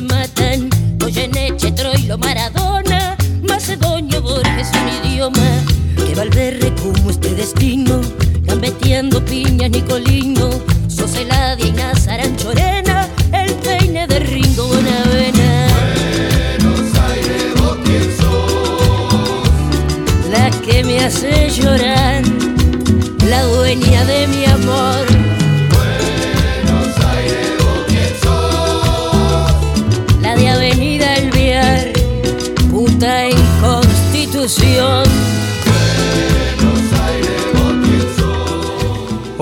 Matan. Goyeneche, Troilo, Maradona, Macedonio, Borges, un idioma que Valverde como este destino, gambeteando piña, Nicolino,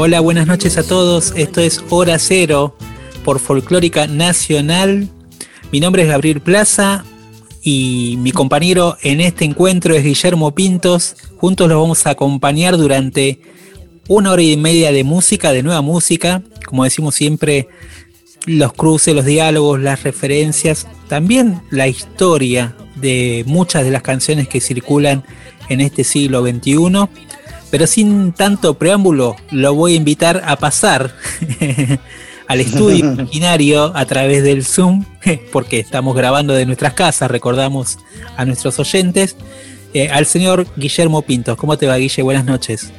Hola, buenas noches a todos. Esto es Hora Cero por Folclórica Nacional. Mi nombre es Gabriel Plaza y mi compañero en este encuentro es Guillermo Pintos. Juntos los vamos a acompañar durante una hora y media de música, de nueva música. Como decimos siempre, los cruces, los diálogos, las referencias, también la historia de muchas de las canciones que circulan en este siglo XXI. Pero sin tanto preámbulo, lo voy a invitar a pasar al estudio imaginario a través del Zoom, porque estamos grabando de nuestras casas, recordamos a nuestros oyentes, eh, al señor Guillermo Pintos. ¿Cómo te va, Guille? Buenas noches.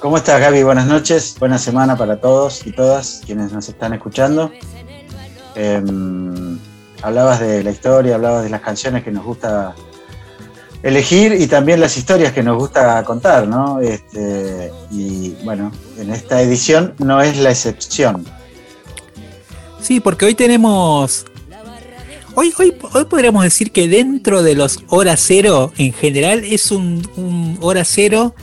¿Cómo estás, Gaby? Buenas noches, buena semana para todos y todas quienes nos están escuchando. Em, hablabas de la historia, hablabas de las canciones que nos gusta elegir y también las historias que nos gusta contar, ¿no? Este, y bueno, en esta edición no es la excepción. Sí, porque hoy tenemos. Hoy, hoy, hoy podríamos decir que dentro de los hora cero en general es un, un hora cero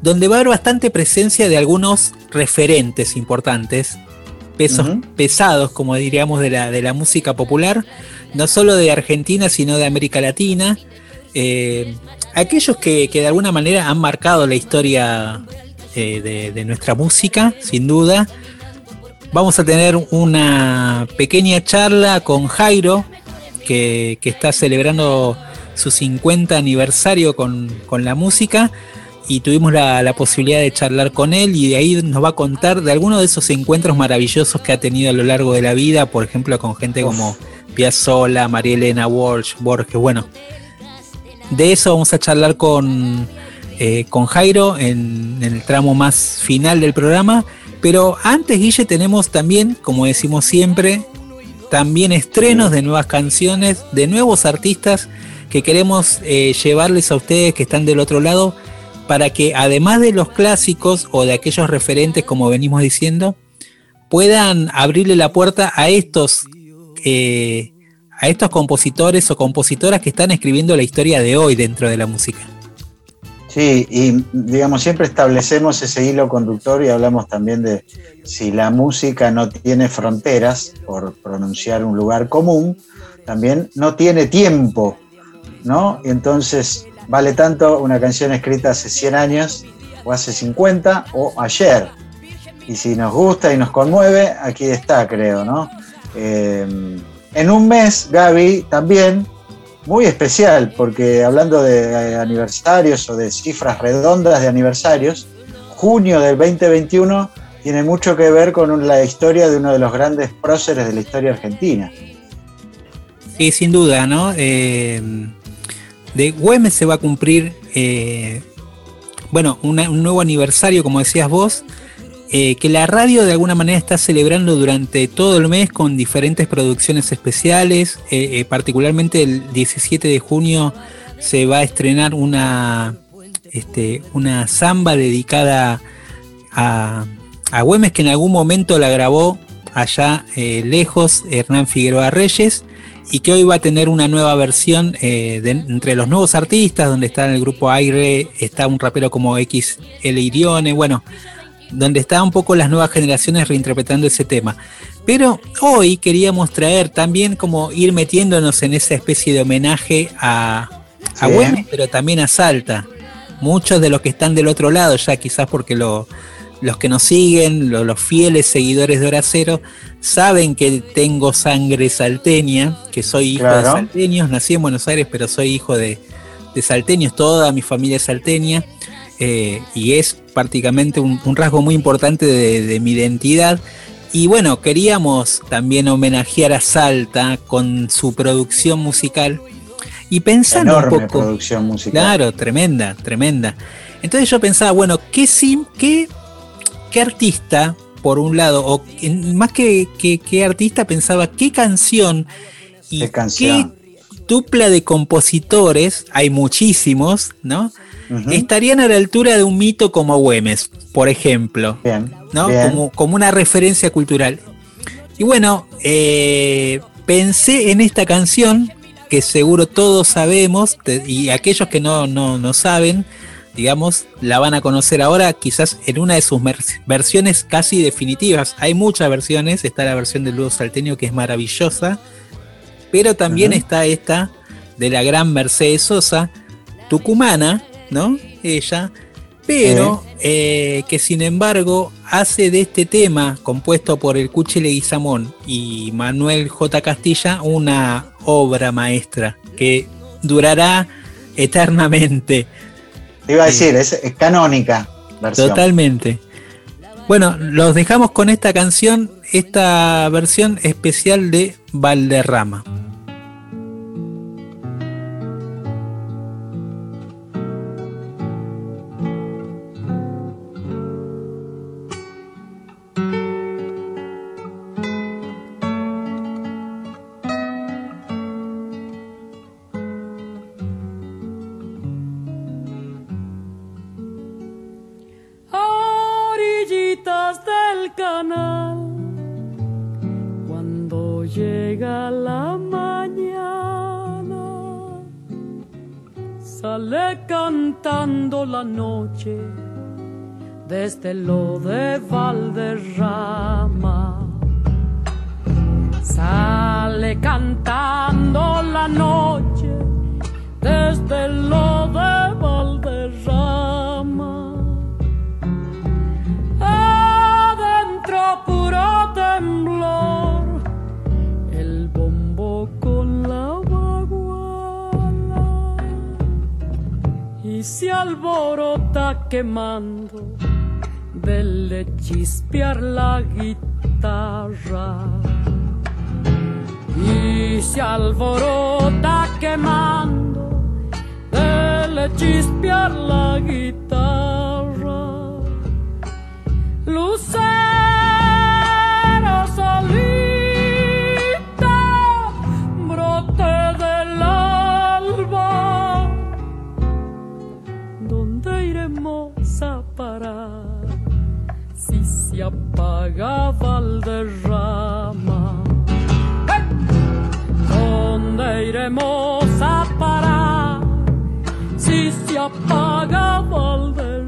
donde va a haber bastante presencia de algunos referentes importantes, pesos pesados, como diríamos, de la, de la música popular, no solo de Argentina, sino de América Latina. Eh, aquellos que, que de alguna manera han marcado la historia eh, de, de nuestra música, sin duda. Vamos a tener una pequeña charla con Jairo, que, que está celebrando su 50 aniversario con, con la música. Y tuvimos la, la posibilidad de charlar con él y de ahí nos va a contar de algunos de esos encuentros maravillosos que ha tenido a lo largo de la vida, por ejemplo con gente como Piazzolla, María Elena Walsh, Borges, bueno. De eso vamos a charlar con, eh, con Jairo en, el tramo más final del programa. Pero antes, Guille, tenemos también, como decimos siempre, también estrenos de nuevas canciones, de nuevos artistas que queremos eh, llevarles a ustedes que están del otro lado para que además de los clásicos o de aquellos referentes, como venimos diciendo, puedan abrirle la puerta a estos eh, a estos compositores o compositoras que están escribiendo la historia de hoy dentro de la música. Sí, y digamos, siempre establecemos ese hilo conductor y hablamos también de si la música no tiene fronteras, por pronunciar un lugar común, también no tiene tiempo, ¿no? Y entonces vale tanto una canción escrita hace 100 años, o hace 50, o ayer. Y si nos gusta y nos conmueve, aquí está, creo, ¿no? Eh, en un mes, Gaby, también muy especial, porque hablando de eh, aniversarios o de cifras redondas de aniversarios, junio del 2021 tiene mucho que ver con la historia de uno de los grandes próceres de la historia argentina. Sí, sin duda, ¿no? Eh, de Güemes se va a cumplir, eh, bueno, un nuevo aniversario, como decías vos, eh, que la radio de alguna manera está celebrando durante todo el mes con diferentes producciones especiales, eh, eh, particularmente el 17 de junio se va a estrenar una, este, una samba dedicada a, a Güemes que en algún momento la grabó allá lejos Hernán Figueroa Reyes y que hoy va a tener una nueva versión entre los nuevos artistas, donde está en el grupo Aire, está un rapero como XL Irione, bueno, donde están un poco las nuevas generaciones reinterpretando ese tema. Pero hoy queríamos traer también como ir metiéndonos en esa especie de homenaje a, a Sí. Güemes, pero también a Salta. Muchos de los que están del otro lado, ya quizás porque lo- los que nos siguen, lo- los fieles seguidores de Hora Cero, saben que tengo sangre salteña, que soy hijo de salteños, nací en Buenos Aires, pero soy hijo de, de salteños, toda mi familia es salteña, eh, y es prácticamente un, un rasgo muy importante de, de mi identidad. Y bueno, queríamos también homenajear a Salta con su producción musical y pensando Enorme un poco. producción musical. Claro, tremenda, tremenda. Entonces yo pensaba, bueno, ¿qué, sim, qué, qué artista, por un lado, o más que, que- qué artista, pensaba qué canción y Qué canción. qué dupla de compositores, hay muchísimos, ¿no? Estarían a la altura de un mito como Güemes, por ejemplo. Bien. ¿no? bien. Como, como una referencia cultural. Y bueno, eh, pensé en esta canción que seguro todos sabemos y aquellos que no, no, no saben, digamos, la van a conocer ahora quizás en una de sus versiones casi definitivas. Hay muchas versiones, está la versión del Ludo Salteño que es maravillosa, pero también está esta de la gran Mercedes Sosa, tucumana, ¿no? Ella, pero eh, que sin embargo hace de este tema compuesto por el Cuchi Leguizamón y Manuel J. Castilla una obra maestra que durará eternamente, Te iba a decir, es, es canónica versión. totalmente. Bueno, los dejamos con esta canción, esta versión especial de Valderrama. La noche desde lo de Valderrama. Quemando del chispear la guitarra y se alborota quemando del chispear la guitarra. ¿Dónde iremos a parar si se apaga Valderrama? ¿Dónde iremos a parar si se apaga Valderrama?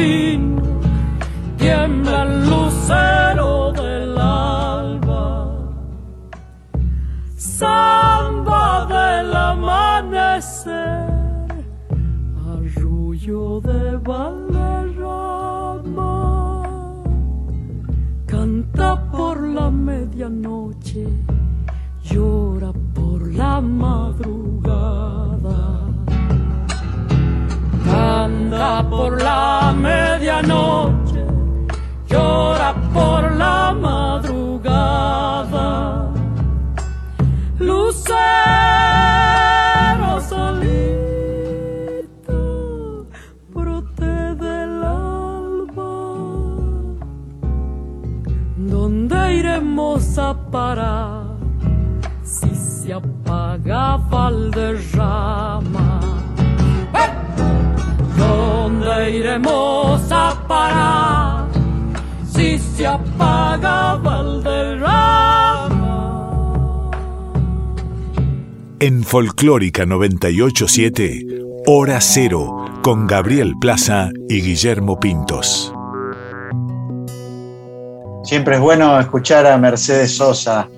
be Folclórica 987, Hora Cero, con Gabriel Plaza y Guillermo Pintos. Siempre es bueno escuchar a Mercedes Sosa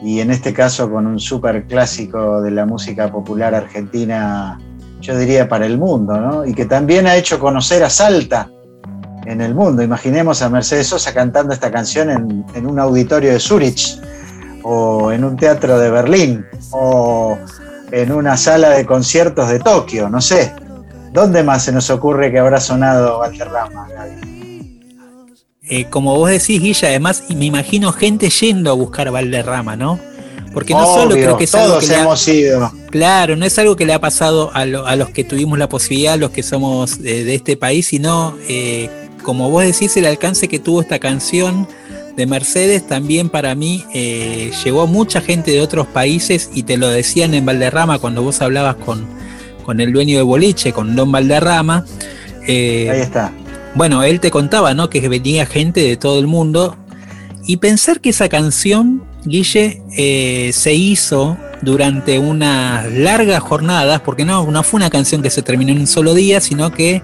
y en este caso con un súper clásico de la música popular argentina, yo diría para el mundo, ¿no? Y que también ha hecho conocer a Salta en el mundo. Imaginemos a Mercedes Sosa cantando esta canción en, en un auditorio de Zurich o en un teatro de Berlín o en una sala de conciertos de Tokio, no sé. ¿Dónde más se nos ocurre que habrá sonado Valderrama, Gaby? Eh, como vos decís, Guilla, además me imagino gente yendo a buscar Valderrama, ¿no? Porque no solo creo que es algo todos que le ha- hemos ido. Claro, no es algo que le ha pasado a, lo- a los que tuvimos la posibilidad, a los que somos de, de este país, sino, eh, como vos decís, el alcance que tuvo esta canción de Mercedes también para mí eh, llegó mucha gente de otros países y te lo decían en Valderrama cuando vos hablabas con, con el dueño de Boliche, con Don Valderrama. eh, Ahí está. bueno, él te contaba, ¿no? Que venía gente de todo el mundo. Y pensar que esa canción, Guille, eh, se hizo durante unas largas jornadas, porque no, no fue una canción que se terminó en un solo día, sino que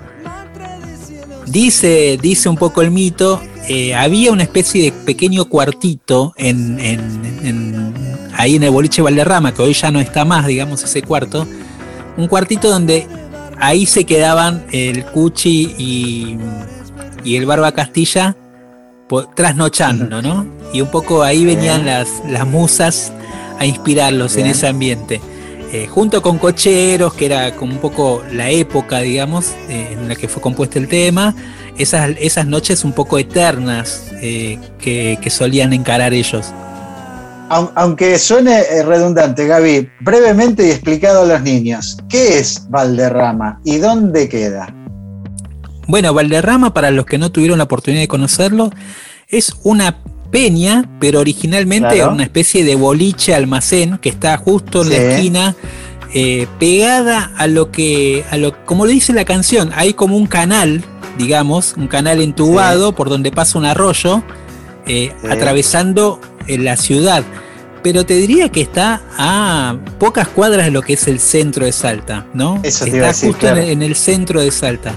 dice, dice un poco el mito, eh, había una especie de pequeño cuartito en, en- en- ahí en el boliche Valderrama, que hoy ya no está más, digamos, ese cuarto, un cuartito donde ahí se quedaban el Cuchi y, y el Barba Castilla trasnochando, ¿no? Y un poco ahí venían las, las musas a inspirarlos en ese ambiente. Eh, junto con Cocheros, que era como un poco la época, digamos, eh, en la que fue compuesto el tema, esas, esas noches un poco eternas eh, que, que solían encarar ellos. Aun- Aunque suene redundante, Gaby, brevemente y explicado a los niños, ¿qué es Valderrama y dónde queda? Bueno, Valderrama, para los que no tuvieron la oportunidad de conocerlo, es una peña, pero originalmente Claro. una especie de boliche almacén que está justo en la esquina, eh, pegada a lo que, a lo, como lo dice la canción, hay como un canal, digamos, un canal entubado por donde pasa un arroyo, eh, Sí. atravesando eh, la ciudad. Pero te diría que está a pocas cuadras de lo que es el centro de Salta, ¿no? Eso te está iba a decir, justo en claro. el- en el centro de Salta.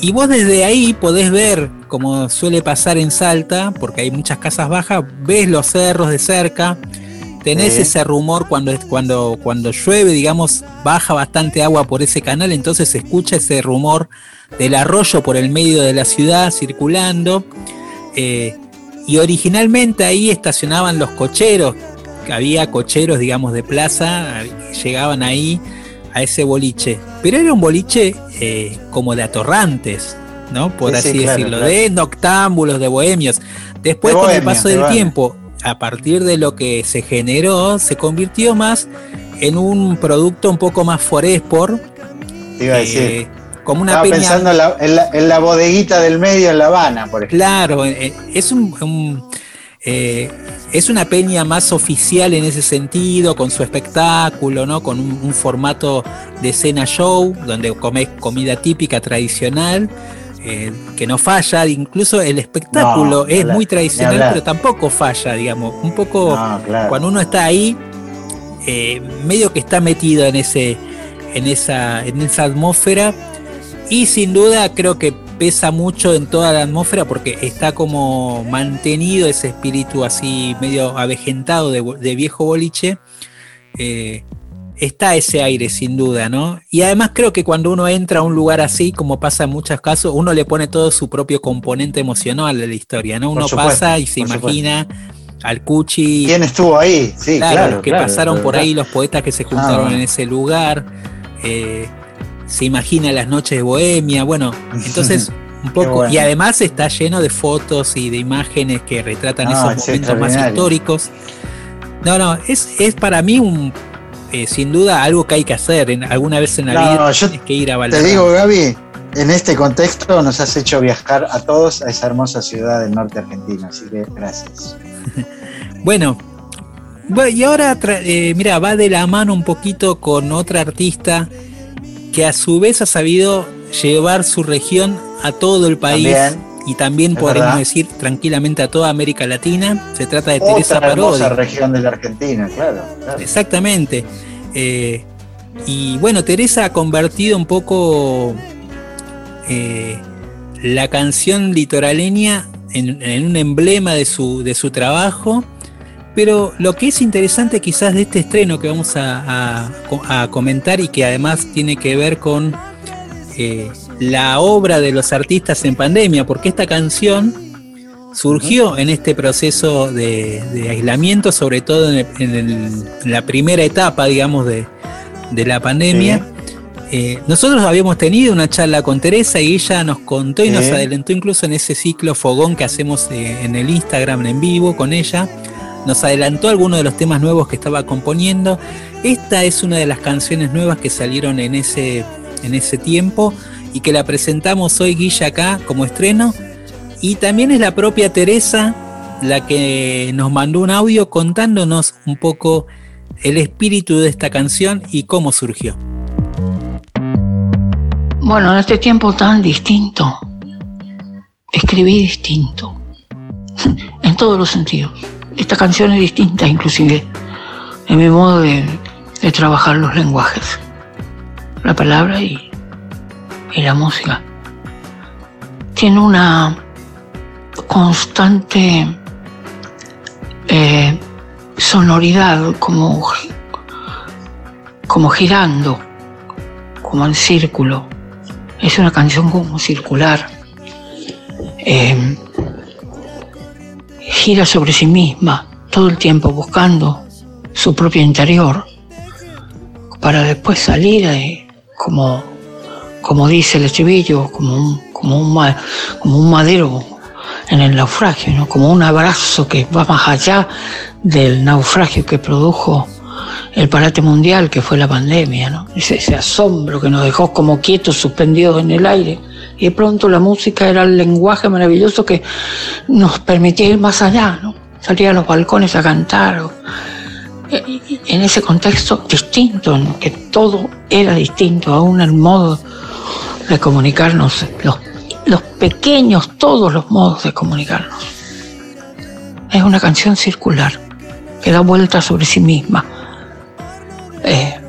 Y vos desde ahí podés ver, como suele pasar en Salta, porque hay muchas casas bajas, ves los cerros de cerca, tenés Sí. ese rumor cuando, cuando, cuando llueve, digamos, baja bastante agua por ese canal, entonces se escucha ese rumor del arroyo por el medio de la ciudad circulando. eh, y originalmente ahí estacionaban los cocheros, había cocheros, digamos, de plaza, llegaban ahí a ese boliche. Pero era un boliche eh, como de atorrantes, ¿no? Por Sí, sí, así claro, decirlo, claro. de noctámbulos, de bohemios. Después, De con el paso de del tiempo, a partir de lo que se generó, se convirtió más en un producto un poco más foresport, Te iba a eh, decir. como una Estaba peña pensando en la, en la- en la bodeguita del medio en La Habana, por ejemplo. Claro, eh, es un, un, eh, es una peña más oficial en ese sentido, con su espectáculo, ¿no? Con un, un formato de cena show, donde comes comida típica tradicional, eh, que no falla, incluso el espectáculo No, es muy tradicional, pero tampoco falla, digamos. Un poco No, claro. cuando uno está ahí, eh, medio que está metido en ese, en esa, en esa atmósfera. Y sin duda creo que pesa mucho en toda la atmósfera porque está como mantenido ese espíritu así medio avejentado de, de viejo boliche. Eh, está ese aire sin duda, ¿no? Y además creo que cuando uno entra a un lugar así, como pasa en muchos casos, uno le pone todo su propio componente emocional a la historia, ¿no? Uno supuesto, pasa y se supuesto. imagina al Cuchi, ¿Quién estuvo ahí? Sí, claro, claro. los que claro, pasaron por claro. ahí, los poetas que se juntaron Ah. en ese lugar. eh, se imagina las noches de Bohemia, bueno, entonces un poco, bueno. y además está lleno de fotos y de imágenes que retratan No, esos es momentos más históricos. No, no, es, es para mí un, eh, sin duda algo que hay que hacer, en, alguna vez en la No, vida yo tienes que ir a Te digo, Gaby, en este contexto nos has hecho viajar a todos a esa hermosa ciudad del norte argentino, así que gracias. Bueno, bu- y ahora, eh, mira, va de la mano un poquito con otra artista que a su vez ha sabido llevar su región a todo el país También, y también es podemos verdad. decir tranquilamente a toda América Latina. Se trata de Teresa Otra hermosa Parodi. región de la Argentina, claro. claro. Exactamente. Eh, y bueno, Teresa ha convertido un poco eh, la canción litoraleña en, en un emblema de su, de su trabajo. Pero lo que es interesante quizás de este estreno que vamos a, a- a comentar y que además tiene que ver con eh, la obra de los artistas en pandemia, porque esta canción surgió en este proceso de, de aislamiento, sobre todo en, el- en el- en la primera etapa, digamos, de, de la pandemia. Eh, nosotros habíamos tenido una charla con Teresa y ella nos contó y nos adelantó incluso en ese ciclo fogón que hacemos eh, en el Instagram en vivo con ella. Nos adelantó algunos de los temas nuevos que estaba componiendo. Esta es una de las canciones nuevas que salieron en ese, en ese tiempo y que la presentamos hoy Guilla acá como estreno. Y también es la propia Teresa la que nos mandó un audio contándonos un poco el espíritu de esta canción y cómo surgió. Bueno, en este tiempo tan distinto, escribí distinto, en todos los sentidos. Esta canción es distinta inclusive en mi modo de, trabajar los lenguajes, la palabra y, y la música. Tiene una constante eh, sonoridad como, como girando, como en círculo. Es una canción como circular. Eh, gira sobre sí misma todo el tiempo buscando su propio interior para después salir eh, como, como dice el estribillo, como un, como un, como un madero en el naufragio, ¿no? como un abrazo que va más allá del naufragio que produjo el parate mundial que fue la pandemia, ¿no? ese, ese asombro que nos dejó como quietos, suspendidos en el aire. Y de pronto la música era el lenguaje maravilloso que nos permitía ir más allá, ¿no? salir a los balcones a cantar. eh, en ese contexto distinto, en que todo era distinto, aún el modo de comunicarnos, los, pequeños, todos los modos de comunicarnos. Es una canción circular que da vuelta sobre sí misma, eh,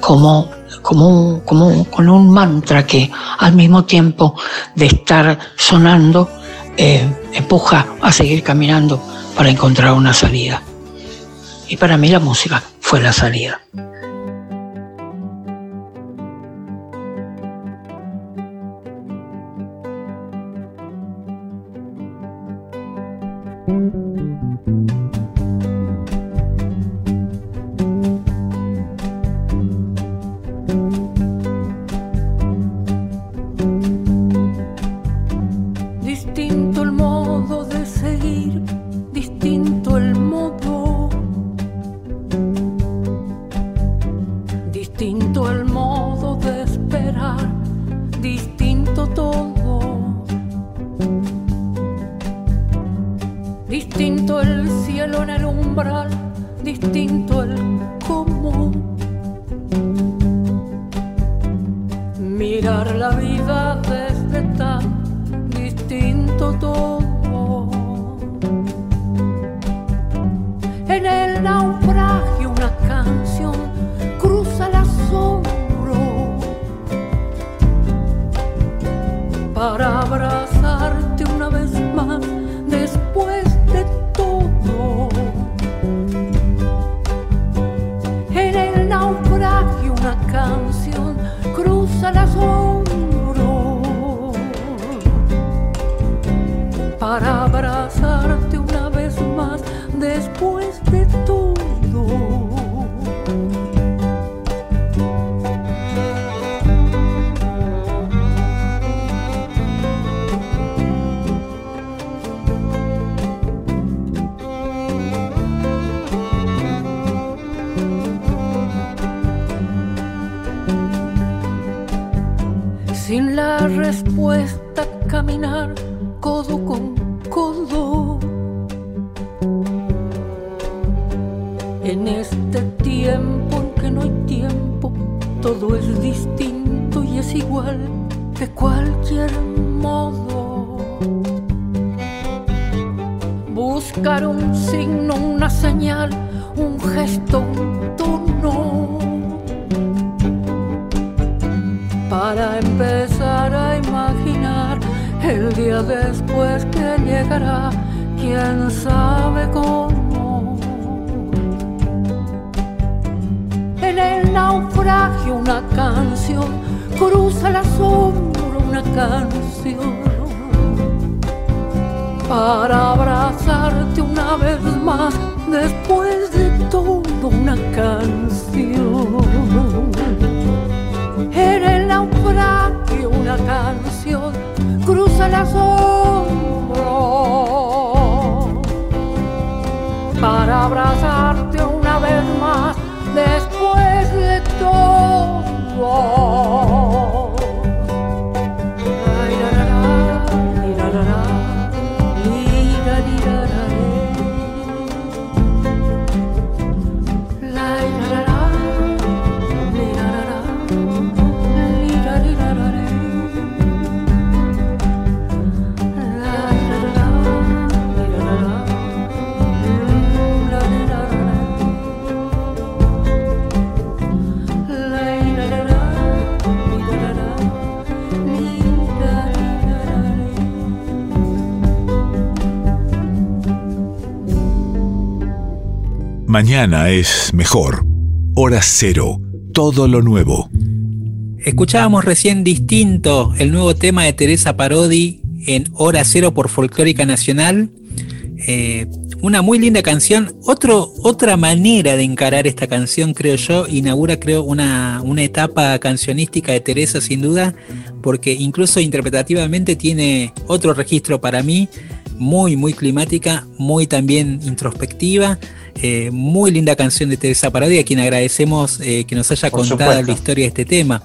como, como, como con un mantra que al mismo tiempo de estar sonando, eh, empuja a seguir caminando para encontrar una salida. Y para mí la música fue la salida. Mañana es mejor. Hora cero. Todo lo nuevo. Escuchábamos recién distinto el nuevo tema de Teresa Parodi en Hora Cero por Folclórica Nacional. Eh, una muy linda canción. Otra manera de encarar esta canción, creo yo, inaugura, creo, una, una etapa cancionística de Teresa, sin duda, porque incluso interpretativamente tiene otro registro para mí, muy, muy climática, muy también introspectiva. Eh, muy linda canción de Teresa Parodi, a quien agradecemos eh, que nos haya Por contado supuesto. la historia de este tema.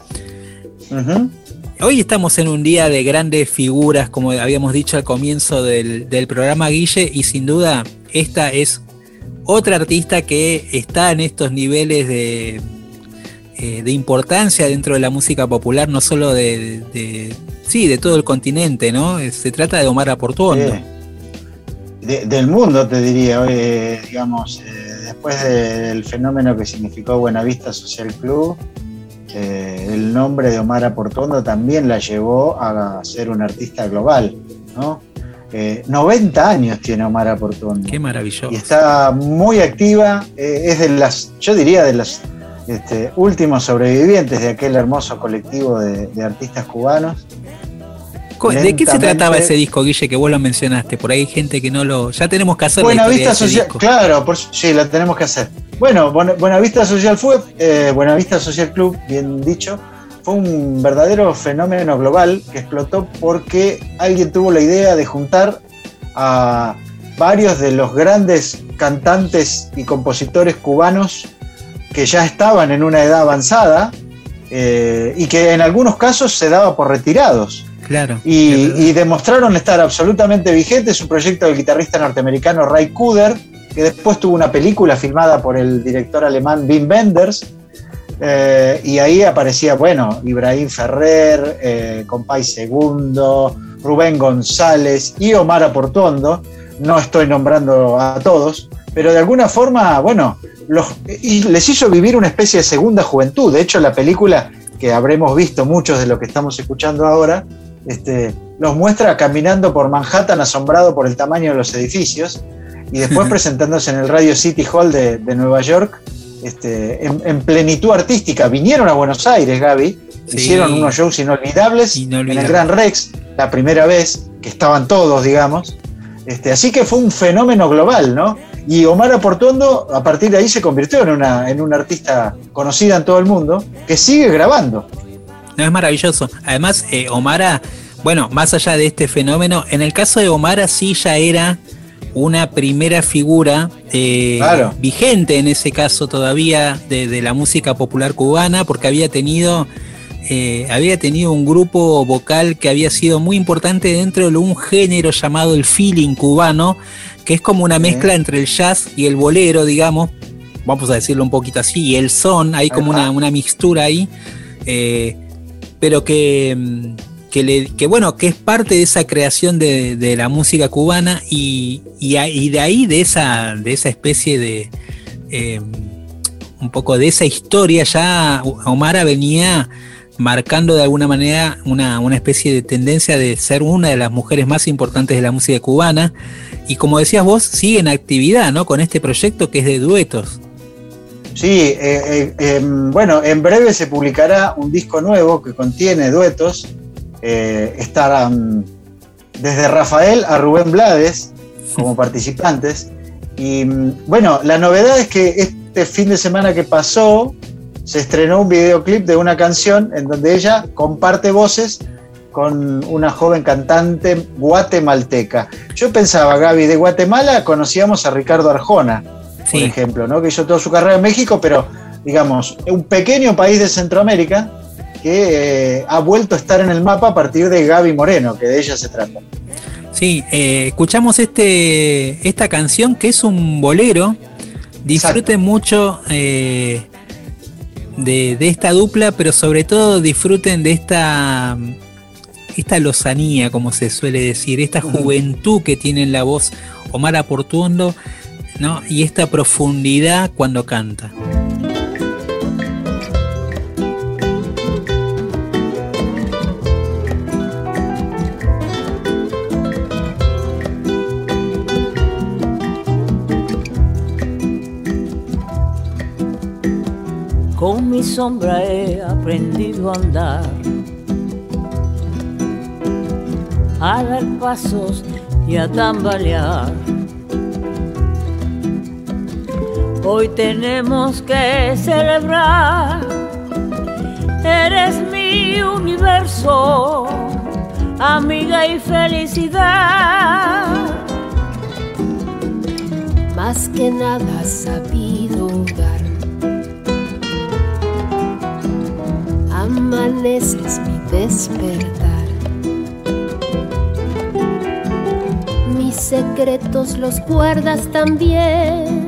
Hoy estamos en un día de grandes figuras, como habíamos dicho al comienzo del, del programa Guille, y sin duda esta es otra artista que está en estos niveles de, eh, de importancia dentro de la música popular, no solo de, de- de- sí, de todo el continente, ¿no? Se trata de Omar Portuondo. Sí. De- del mundo, te diría, eh, digamos, eh, después del fenómeno que significó Buenavista Social Club, eh, el nombre de Omar Aportondo también la llevó a ser un artista global, ¿no? Eh, 90 años tiene Omar Aportondo. Qué maravilloso. y está muy activa, eh, es de las, yo diría de los este, últimos sobrevivientes de aquel hermoso colectivo de, de artistas cubanos. ¿De qué se trataba ese disco, Guille, que vos lo mencionaste? Por ahí hay gente que no lo... Ya tenemos que hacer de Buenavista Social, claro, por, sí, la tenemos que hacer. Bueno, Buena- Buenavista Social fue, eh, Buenavista Social Club, bien dicho, fue un verdadero fenómeno global que explotó porque alguien tuvo la idea de juntar a varios de los grandes cantantes y compositores cubanos que ya estaban en una edad avanzada eh, y que en algunos casos se daba por retirados Claro. y, y demostraron estar absolutamente vigentes. Un proyecto del guitarrista norteamericano Ray Cooder, que después tuvo una película filmada por el director alemán Wim Wenders. eh, y ahí aparecía, bueno, Ibrahim Ferrer, eh, Compay Segundo, Rubén González y Omar Aportondo. No estoy nombrando a todos, pero de alguna forma, bueno, los, y les hizo vivir una especie de segunda juventud. De hecho, la película que habremos visto muchos de lo que estamos escuchando ahora, este, los muestra caminando por Manhattan asombrado por el tamaño de los edificios y después presentándose en el Radio City Hall de, de Nueva York este, en, en plenitud artística. Vinieron a Buenos Aires, Gaby, Sí. hicieron unos shows inolvidables, Inolvidables. en el Gran Rex, la primera vez que estaban todos, digamos. Este, así que fue un fenómeno global, ¿no? Y Omar Aportondo a partir de ahí se convirtió en una, en una artista conocida en todo el mundo que sigue grabando. No, es maravilloso. Además, eh, Omara, bueno, más allá de este fenómeno, en el caso de Omara sí ya era una primera figura eh, Claro. vigente en ese caso todavía de, de la música popular cubana, porque había tenido eh, había tenido un grupo vocal que había sido muy importante dentro de un género llamado el feeling cubano, que es como una mezcla entre el jazz y el bolero, digamos, vamos a decirlo un poquito así, y el son, hay como una, una mixtura ahí, eh, pero que, mm, que, le- que, bueno, que es parte de esa creación de, la música cubana y, y de ahí, de esa, de esa especie de... eh, un poco de esa historia ya Omara venía marcando de alguna manera una, una especie de tendencia de ser una de las mujeres más importantes de la música cubana y como decías vos sigue en actividad ¿no? con este proyecto que es de duetos Sí, eh, eh, em, bueno, en breve se publicará un disco nuevo que contiene duetos. Eh, estarán desde Rafael a Rubén Blades como participantes. Y mm, bueno, la novedad es que este fin de semana que pasó se estrenó un videoclip de una canción en donde ella comparte voces con una joven cantante guatemalteca. Yo pensaba, Gaby, de Guatemala conocíamos a Ricardo Arjona, por Sí. ejemplo, ¿no? que hizo toda su carrera en México, pero digamos, un pequeño país de Centroamérica que eh, ha vuelto a estar en el mapa a partir de Gaby Moreno, que de ella se trata. Sí, eh, escuchamos este, esta canción que es un bolero. Disfruten mucho eh, de, de esta dupla, pero sobre todo disfruten de esta, esta lozanía, como se suele decir, esta juventud que tiene en la voz Omar Portuondo, ¿no? Y esta profundidad cuando canta. Con mi sombra he aprendido a andar, a dar pasos y a tambalear. Hoy tenemos que celebrar, eres mi universo, amiga y felicidad. más que nada has sabido dar. Amaneces mi despertar. Mis secretos los guardas también.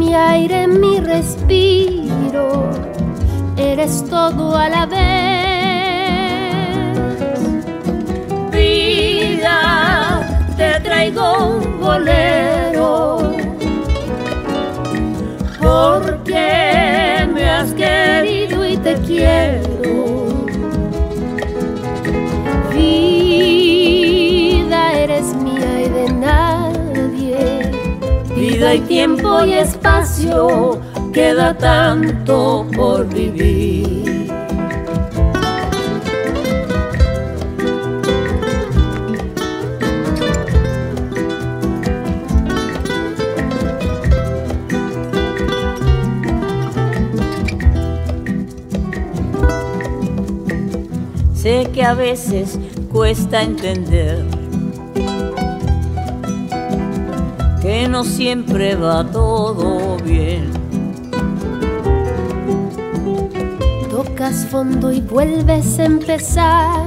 Mi aire, mi respiro. Eres todo a la vez. vida te traigo un bolero porque me has querido y te quiero vida y tiempo y espacio queda tanto por vivir. Sé que a veces cuesta entender que no siempre va todo bien. Tocas fondo y vuelves a empezar.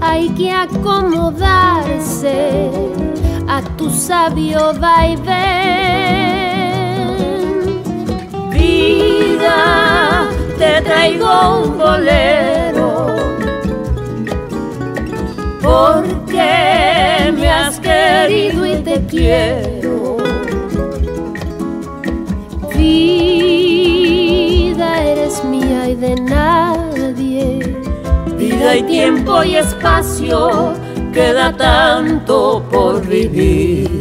Hay que acomodarse a tu sabio vaivén. Vida, te traigo un bolero porque me has querido y quiero. Vida eres mía y de nadie. Vida y tiempo y espacio queda tanto por vivir.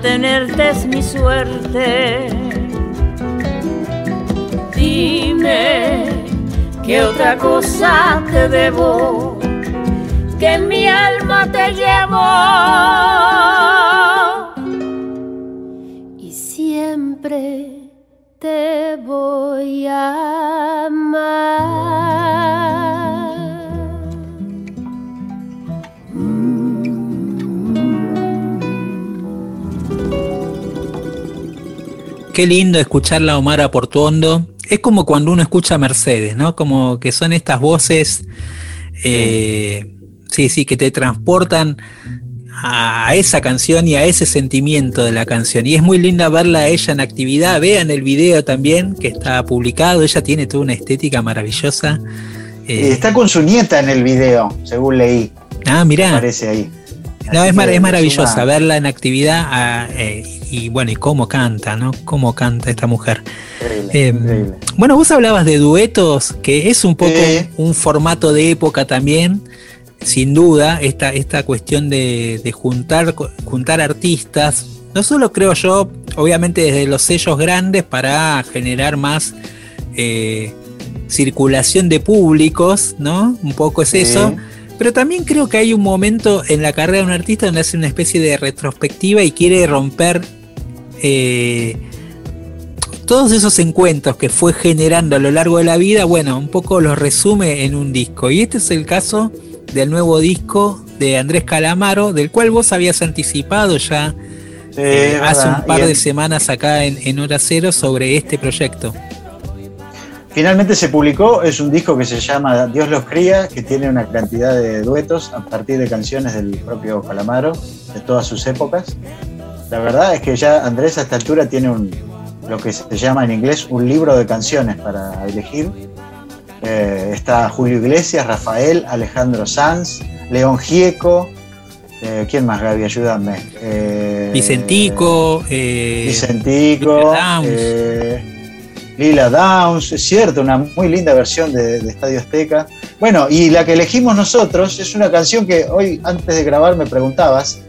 Tenerte es mi suerte. Dime qué otra cosa te debo, que mi alma te llevo. y siempre te voy a Qué lindo escuchar la Omara Portuondo. Es como cuando uno escucha a Mercedes, ¿no? Como que son estas voces, eh, sí, sí, que te transportan a esa canción y a ese sentimiento de la canción. Y es muy linda verla a ella en actividad. Vean el video también que está publicado. Ella tiene toda una estética maravillosa. Eh, Está con su nieta en el video, según leí. ah, mirá. Aparece ahí. No, es, mar- es maravillosa suma- verla en actividad ah, eh, y bueno, y cómo canta, ¿no? Cómo canta esta mujer. Increíble, Eh, increíble. Bueno, vos hablabas de duetos, que es un poco un formato de época también, sin duda, esta, esta cuestión de, de juntar, juntar artistas, no solo creo yo, obviamente desde los sellos grandes para generar más eh, circulación de públicos, ¿no? Un poco es eso. Pero también creo que hay un momento en la carrera de un artista donde hace una especie de retrospectiva y quiere romper eh, todos esos encuentros que fue generando a lo largo de la vida, bueno, un poco los resume en un disco. Y este es el caso del nuevo disco de Andrés Calamaro, del cual vos habías anticipado ya Sí, eh, hace un par de semanas acá en, en Hora Cero sobre este proyecto. Finalmente se publicó, es un disco que se llama Dios los cría, que tiene una cantidad de duetos a partir de canciones del propio Calamaro, de todas sus épocas. La verdad es que ya Andrés a esta altura tiene un, lo que se llama en inglés un libro de canciones para elegir. Eh, está Julio Iglesias, Rafael, Alejandro Sanz, León Gieco, eh, ¿quién más Gaby? Ayúdame. Eh, Vicentico, eh, Vicentico, Lila Downs. es cierto, una muy linda versión de, de Estadio Azteca. Bueno, y la que elegimos nosotros es una canción que hoy, antes de grabar, me preguntabas.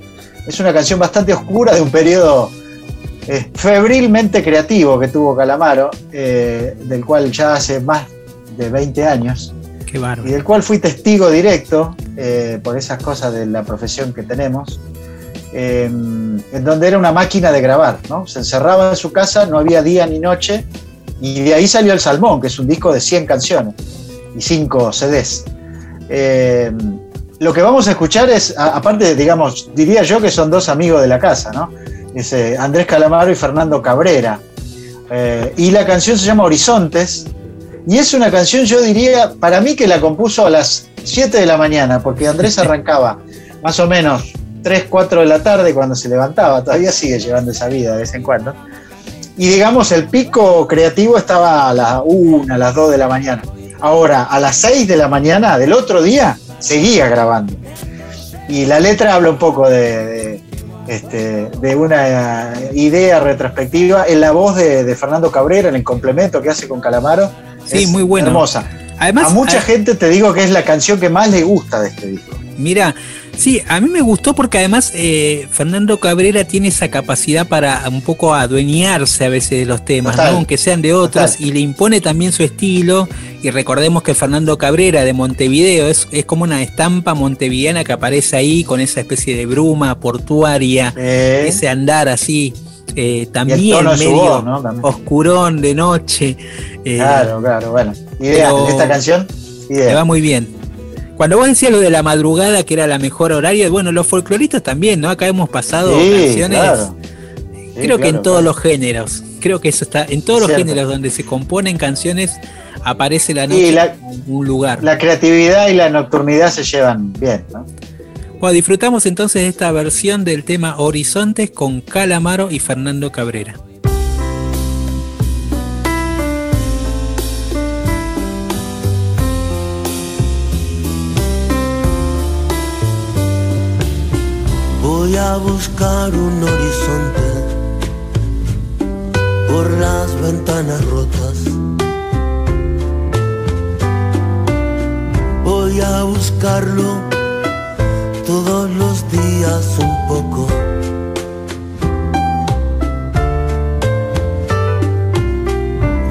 Es una canción bastante oscura de un periodo eh, febrilmente creativo que tuvo Calamaro, eh, del cual ya hace más de 20 años qué y del cual fui testigo directo eh, por esas cosas de la profesión que tenemos, eh, en donde era una máquina de grabar, ¿no? Se encerraba en su casa, no había día ni noche, y de ahí salió El Salmón, que es un disco de 100 canciones y 5 CDs. Eh, lo que vamos a escuchar es, a- aparte, digamos, diría yo que son dos amigos de la casa, ¿no? Es eh, Andrés Calamaro y Fernando Cabrera. Eh, y la canción se llama Horizontes, y es una canción, yo diría, para mí que la compuso a las 7 de la mañana, porque Andrés arrancaba más o menos 3, 4 de la tarde cuando se levantaba, todavía sigue llevando esa vida de vez en cuando. Y digamos, el pico creativo estaba a las 1, a las 2 de la mañana. Ahora, a las 6 de la mañana del otro día, seguía grabando. Y la letra habla un poco de, de, este, de una eh, idea retrospectiva en la voz de, de Fernando Cabrera, en el complemento que hace con Calamaro. Sí, Es muy bueno. Hermosa. Además, a mucha a- gente te digo que es la canción que más le gusta de este disco. Mira, sí, a mí me gustó porque además eh, Fernando Cabrera tiene esa capacidad para un poco adueñarse a veces de los temas, aunque sean de otros, total. y le impone también su estilo. Y recordemos que Fernando Cabrera de Montevideo es, es como una estampa montevideana que aparece ahí con esa especie de bruma portuaria, Eh, ese andar así, eh, también medio voz, ¿no? También. oscurón de noche. eh, Claro, claro, bueno. Idea, esta canción, le va muy bien. Cuando vos decías lo de la madrugada, que era la mejor horario, bueno, los folcloristas también, ¿no? Acá hemos pasado Sí, canciones, claro. Sí, creo que en todos claro. los géneros, creo que eso está, en todos Es los cierto. géneros donde se componen canciones, aparece la noche la, un lugar. la creatividad y la nocturnidad se llevan bien, ¿no? Bueno, disfrutamos entonces de esta versión del tema Horizontes con Calamaro y Fernando Cabrera. Voy a buscar un horizonte por las ventanas rotas. Voy a buscarlo todos los días un poco.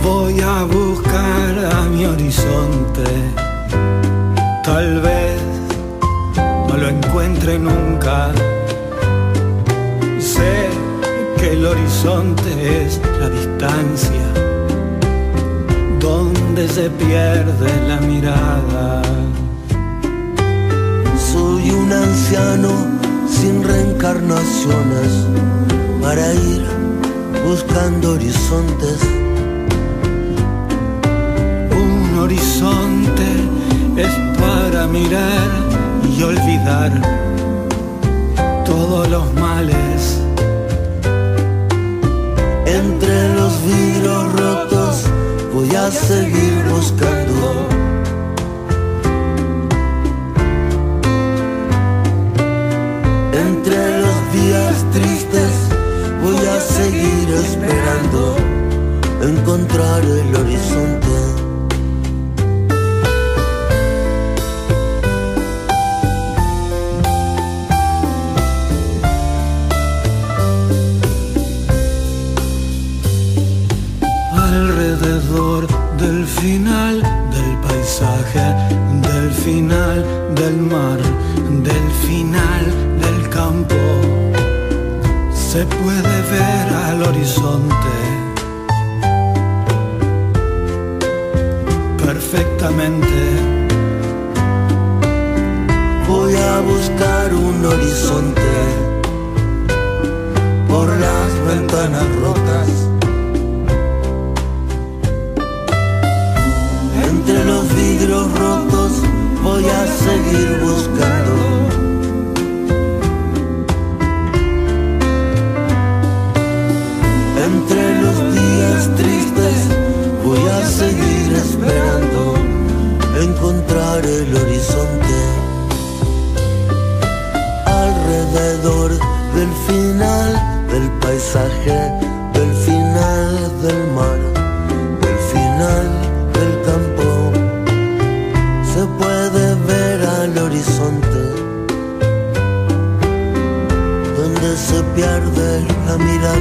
Voy a buscar a mi horizonte. Tal vez no lo encuentre nunca. Sé que el horizonte es la distancia donde se pierde la mirada. Soy un anciano sin reencarnaciones para ir buscando horizontes. Un horizonte es para mirar y olvidar todos los males. Entre los vidrios rotos voy a seguir buscando. Entre los días tristes voy a seguir esperando encontrar el horizonte. Del final del mar, del final del campo. Se puede ver al horizonte perfectamente. Voy a buscar un horizonte por las ventanas rotas. Entre los vidrios rotos voy a seguir buscando. Entre los días tristes voy a seguir esperando encontrar el horizonte. Alrededor del final del paisaje, del final del mar, la mirada.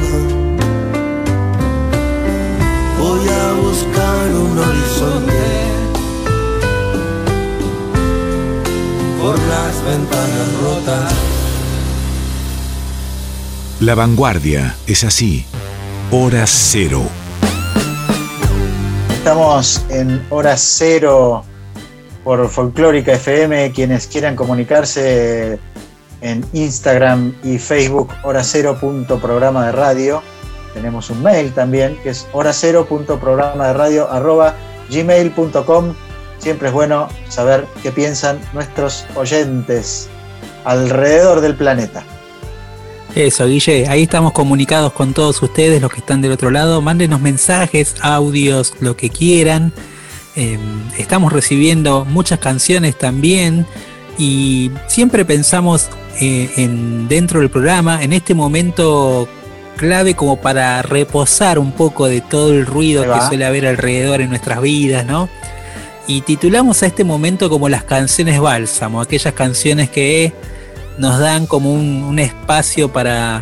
Voy a buscar un horizonte por las ventanas rotas. La vanguardia es así. Hora cero. Estamos en hora cero por Folclórica FM. Quienes quieran comunicarse en Instagram y Facebook, hora cero punto programa de radio. Tenemos un mail también que es hora cero punto programa de radio arroba gmail.com. Siempre es bueno saber qué piensan nuestros oyentes alrededor del planeta. Eso, Guille, ahí estamos comunicados con todos ustedes, los que están del otro lado. Mándenos mensajes, audios, lo que quieran. Eh, estamos recibiendo muchas canciones también y siempre pensamos eh, en dentro del programa, en este momento clave como para reposar un poco de todo el ruido que suele haber alrededor en nuestras vidas, ¿no? Y titulamos a este momento como las canciones bálsamo, aquellas canciones que nos dan como un, un espacio para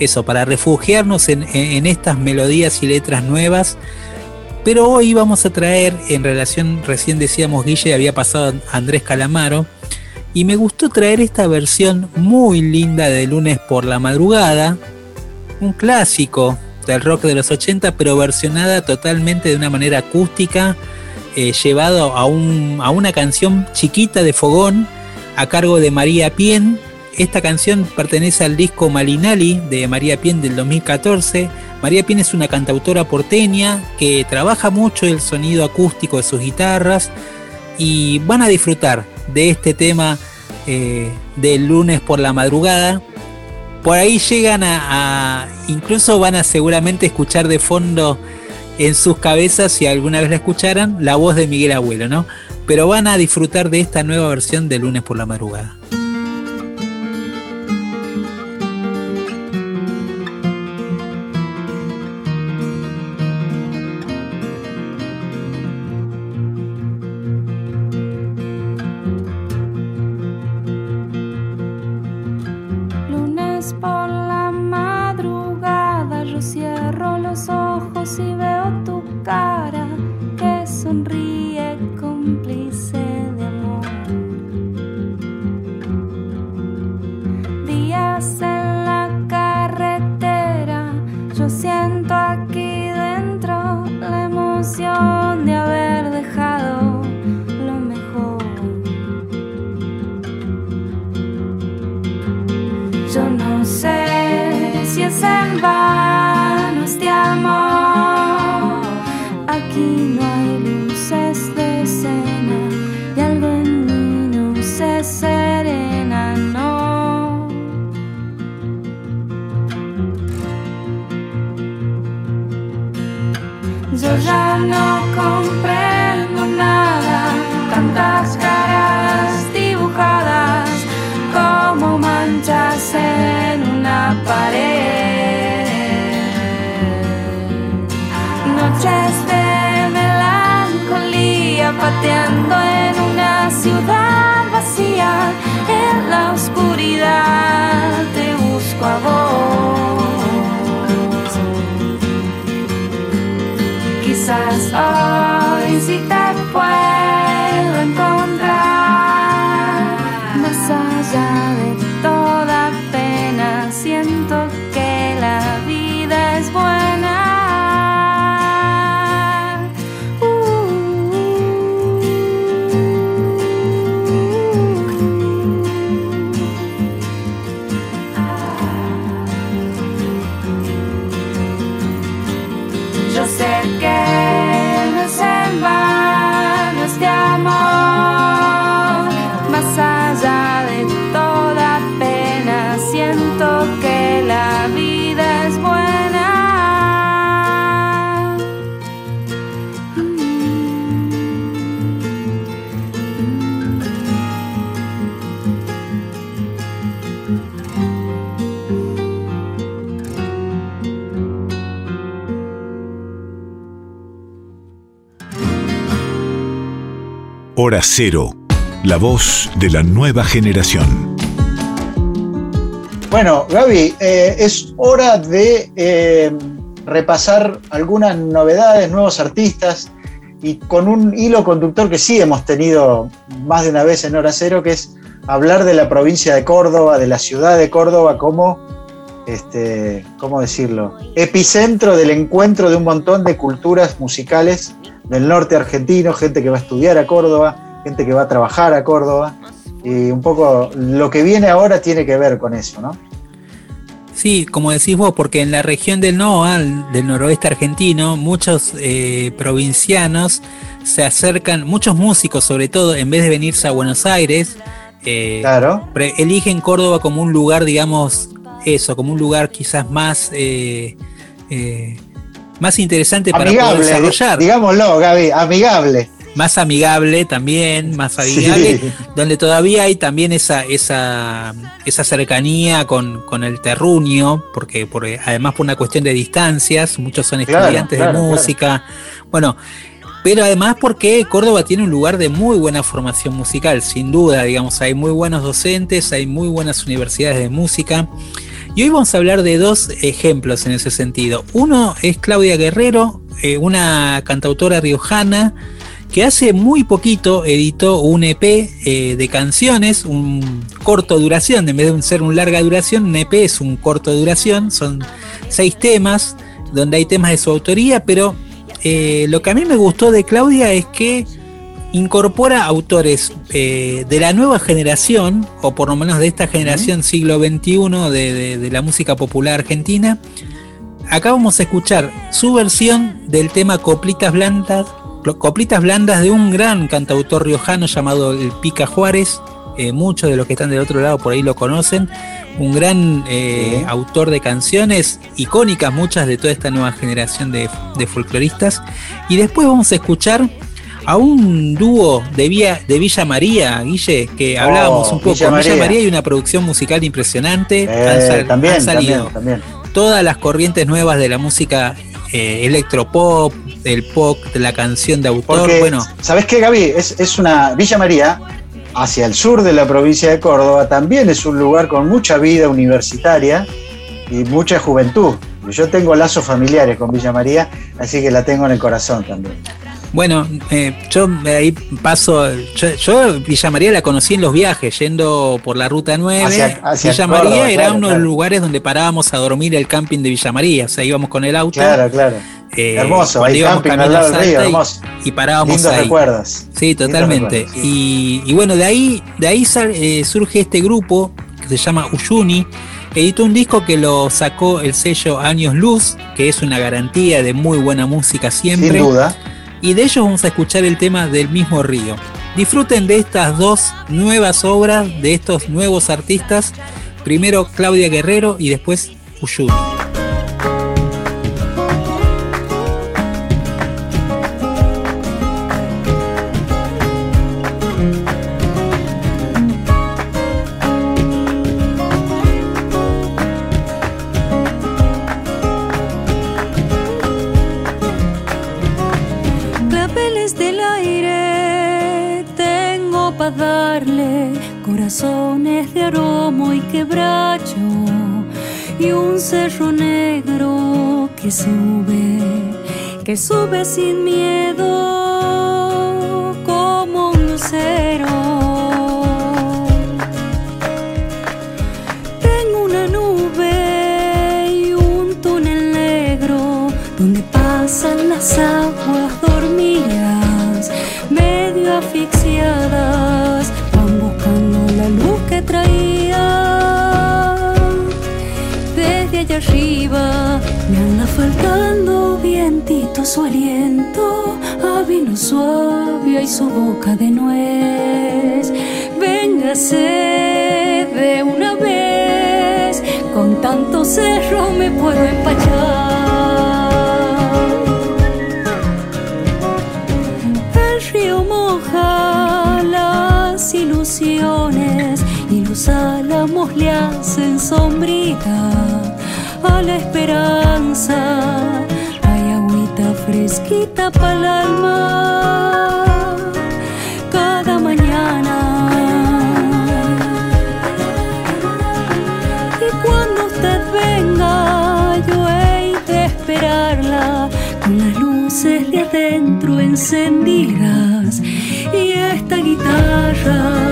eso, para refugiarnos en- en estas melodías y letras nuevas. Pero hoy vamos a traer, en relación, recién decíamos Guille, había pasado Andrés Calamaro, y me gustó traer esta versión muy linda de lunes por la madrugada, un clásico del rock de los 80, pero versionada totalmente de una manera acústica, eh, llevado a, a una canción chiquita de fogón a cargo de María Pien. Esta canción pertenece al disco Malinali de María Pien del 2014. María Pien es una cantautora porteña que trabaja mucho el sonido acústico de sus guitarras y van a disfrutar de este tema eh, del lunes por la madrugada. Por ahí llegan a, a- incluso van a seguramente escuchar de fondo en sus cabezas, si alguna vez la escucharan, la voz de Miguel Abuelo, ¿no? Pero van a disfrutar de esta nueva versión de lunes por la madrugada. Quizás hoy Hora Cero, la voz de la nueva generación. Bueno, Gaby, eh, es hora de eh, repasar algunas novedades, nuevos artistas y con un hilo conductor que sí hemos tenido más de una vez en Hora Cero, que es hablar de la provincia de Córdoba, de la ciudad de Córdoba como, este, ¿cómo decirlo? Epicentro del encuentro de un montón de culturas musicales del norte argentino, gente que va a estudiar a Córdoba, gente que va a trabajar a Córdoba. Y un poco lo que viene ahora tiene que ver con eso, ¿no? Sí, como decís vos, porque en la región del NOA, del noroeste argentino, muchos eh, provincianos se acercan, muchos músicos sobre todo, en vez de venirse a Buenos Aires, eh, Claro. eligen Córdoba como un lugar, digamos, eso, como un lugar quizás más, eh, eh, más interesante para poder Amigable, desarrollar. digámoslo, Gaby, amigable. más amigable también, más amigable, Sí. donde todavía hay también esa, esa, esa cercanía con, con el terruño, porque, porque además por una cuestión de distancias, muchos son estudiantes claro, de claro. música, bueno, pero además porque Córdoba tiene un lugar de muy buena formación musical, sin duda, digamos, hay muy buenos docentes, hay muy buenas universidades de música. Y hoy vamos a hablar de dos ejemplos en ese sentido. Uno es Claudia Guerrero, eh, una cantautora riojana que hace muy poquito editó un EP eh, de canciones, un corto duración, en vez de ser un larga duración, un EP es un corto duración, son seis temas, donde hay temas de su autoría, pero eh, lo que a mí me gustó de Claudia es que incorpora autores eh, de la nueva generación, o por lo menos de esta generación siglo XXI de, de- de la música popular argentina. Acá vamos a escuchar su versión del tema Coplitas Blandas, Coplitas Blandas de un gran cantautor riojano llamado el Pica Juárez. Eh, muchos de los que están del otro lado por ahí lo conocen. Un gran eh, autor de canciones icónicas, muchas de toda esta nueva generación de, de folcloristas. Y después vamos a escuchar a un dúo de, Villa, de Villa María, Guille, que hablábamos un poco. Oh, Villa Villa María. María hay una producción musical impresionante. Eh, han, sal- también, han salido también, también. todas las corrientes nuevas de la música eh, electropop, del pop, de la canción de autor. Porque, bueno, ¿sabes qué, Gaby? Es, es una Villa María, hacia el sur de la provincia de Córdoba, también es un lugar con mucha vida universitaria y mucha juventud. Yo tengo lazos familiares con Villa María, así que la tengo en el corazón también. Bueno, eh, yo ahí paso. Yo, yo Villa María la conocí en los viajes, yendo por la ruta 9. Hacia- hacia Villa Córdoba, María era claro, uno de claro. los lugares donde parábamos a dormir el camping de Villa María. O sea, íbamos con el auto. Claro, claro. eh, Hermoso, íbamos camping al lado del río, y- hermoso. y, parábamos Lindos ahí. recuerdos. Sí, totalmente. recuerdos, sí. Y, y bueno, de ahí, de ahí sal- eh, surge este grupo que se llama Uyuni. Editó un disco que lo sacó el sello Años Luz, que es una garantía de muy buena música siempre. Sin duda. Y de ellos vamos a escuchar el tema del mismo río. Disfruten de estas dos nuevas obras, de estos nuevos artistas. Primero Claudia Guerrero y después Uyuni. Sube sin miedo suave y su boca de nuez. Véngase de una vez, con tanto cerro me puedo empachar. El río moja las ilusiones y los álamos le hacen sombrita a la esperanza. Para el alma cada mañana. Y cuando usted venga, yo he de esperarla con las luces de adentro encendidas y esta guitarra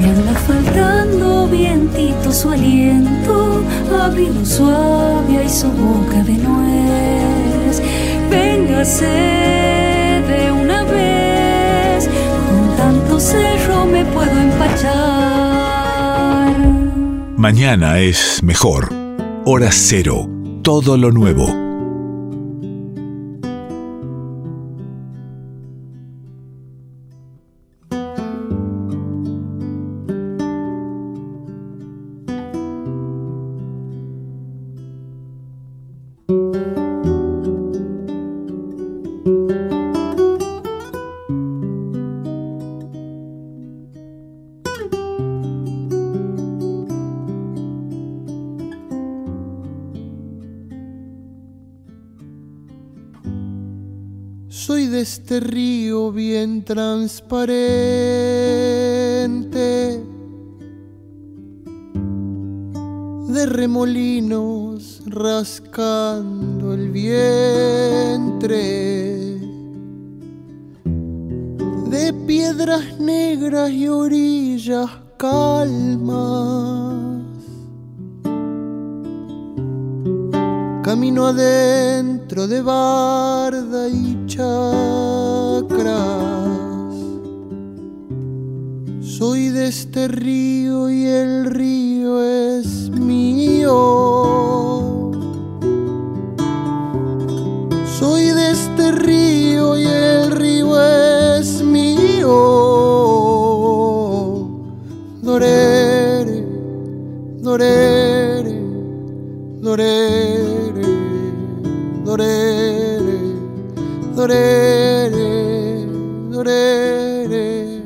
me anda faltando vientito su aliento, a vino suave y su boca de nuez. Véngase de una vez, con tanto cerro me puedo empachar. Mañana es mejor. Hora cero. Todo lo nuevo. but it dorere, dorere,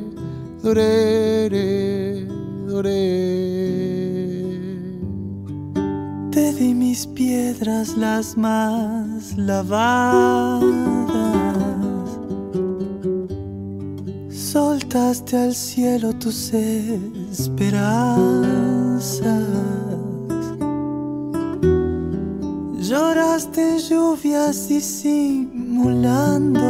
dorere, dorere. Te di mis piedras las más lavadas. Soltaste al cielo tus esperanzas. Lloraste lluvias disimulando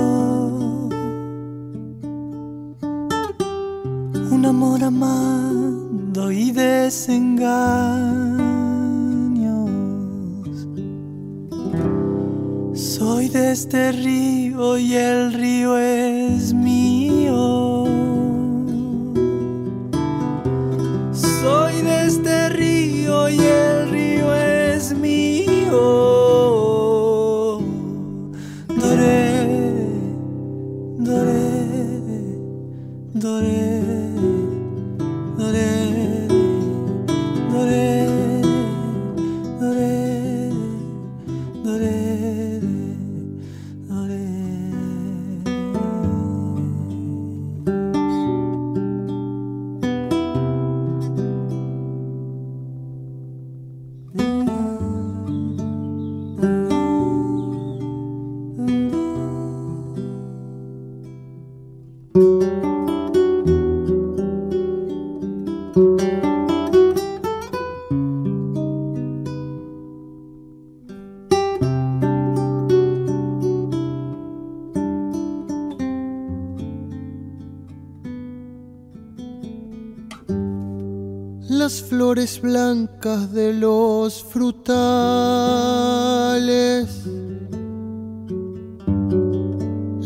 blancas de los frutales.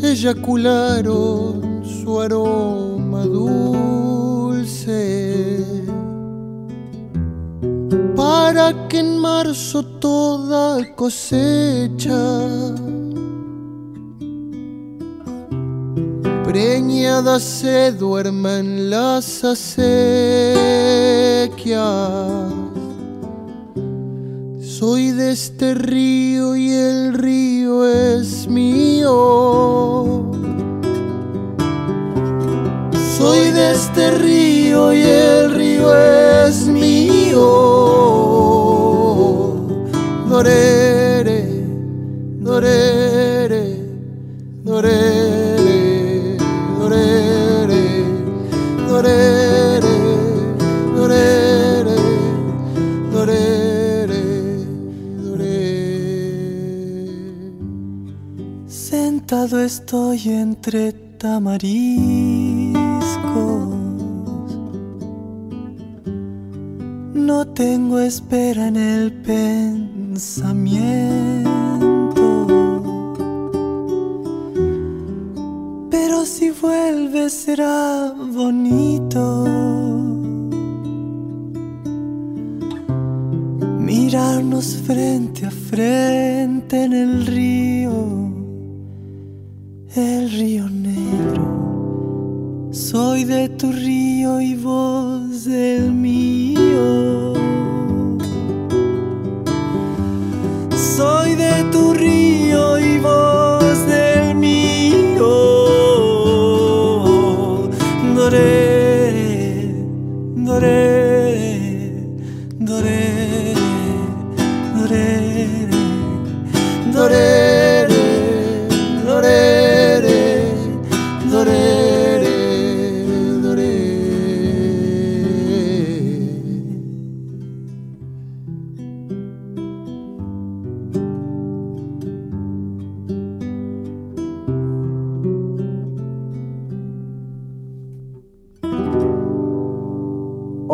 Eyacularon su aroma dulce. Para que en marzo toda cosecha preñada se duerma en las acequias. Soy de este río y el río es mío. Soy de este río y el río es mío. Entre tamariscos. No tengo espera en el pensamiento. Pero si vuelve será bonito. Mirarnos frente a frente en el río Soy de tu río y vos del.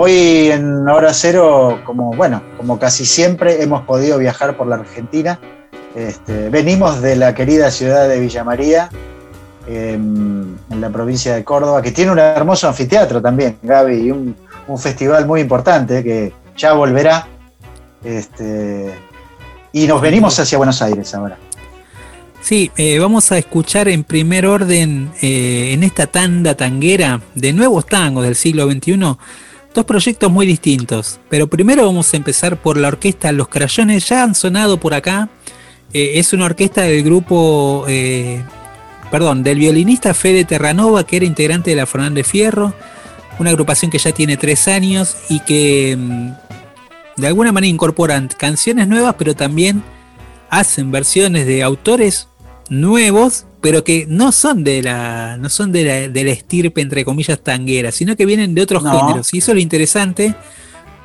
Hoy en Hora Cero, como bueno, como casi siempre, hemos podido viajar por la Argentina. Este, venimos de la querida ciudad de Villa María, en, en la provincia de Córdoba, que tiene un hermoso anfiteatro también, Gaby, y un, un festival muy importante que ya volverá. Este, y nos venimos hacia Buenos Aires ahora. Sí, eh, vamos a escuchar en primer orden eh, en esta tanda tanguera de nuevos tangos del siglo XXI dos proyectos muy distintos. Pero primero vamos a empezar por la orquesta Los Crayones, ya han sonado por acá. Eh, es una orquesta del grupo, eh, perdón, del violinista Fede Terranova, que era integrante de la Fernández Fierro, una agrupación que ya tiene tres años y que mm, de alguna manera incorporan canciones nuevas, pero también hacen versiones de autores nuevos, pero que no son de la, no son de la, de la estirpe entre comillas tanguera, sino que vienen de otros No. géneros. Y eso es lo interesante.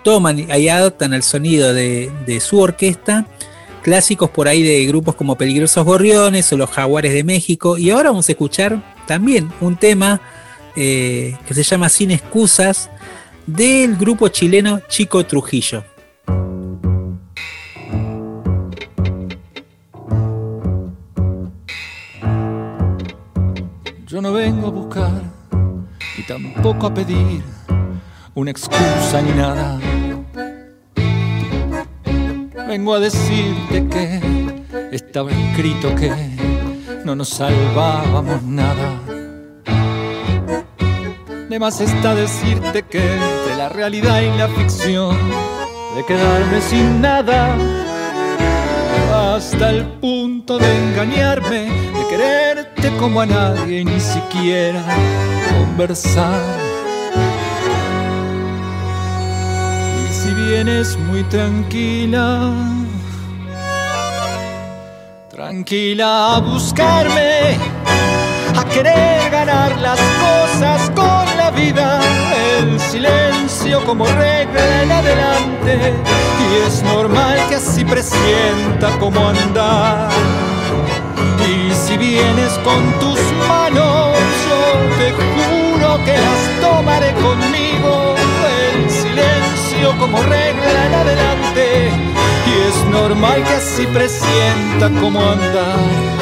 Toman y adaptan al sonido de, de su orquesta clásicos por ahí de grupos como Peligrosos Gorriones o Los Jaguares de México. Y ahora vamos a escuchar también un tema eh, que se llama Sin Excusas del grupo chileno Chico Trujillo. Tampoco a pedir una excusa ni nada. Vengo a decirte que estaba escrito que no nos salvábamos nada. De más está decirte que entre la realidad y la ficción, de quedarme sin nada, hasta el punto de engañarme, de quererte como a nadie ni siquiera conversar. Y si vienes muy tranquila, tranquila a buscarme, a querer ganar las cosas con la vida, el silencio como regla en adelante, y es normal que así presienta como andar. Y si vienes con tus manos, te juro que las tomaré conmigo, el silencio como regla en adelante, y es normal que así presienta como andar.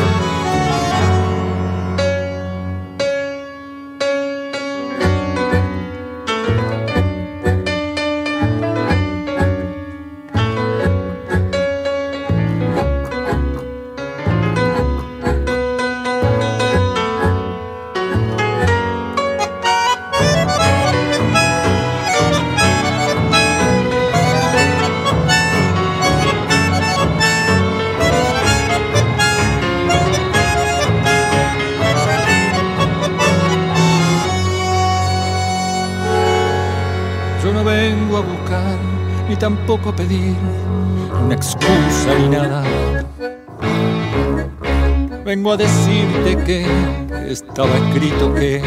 Estaba escrito que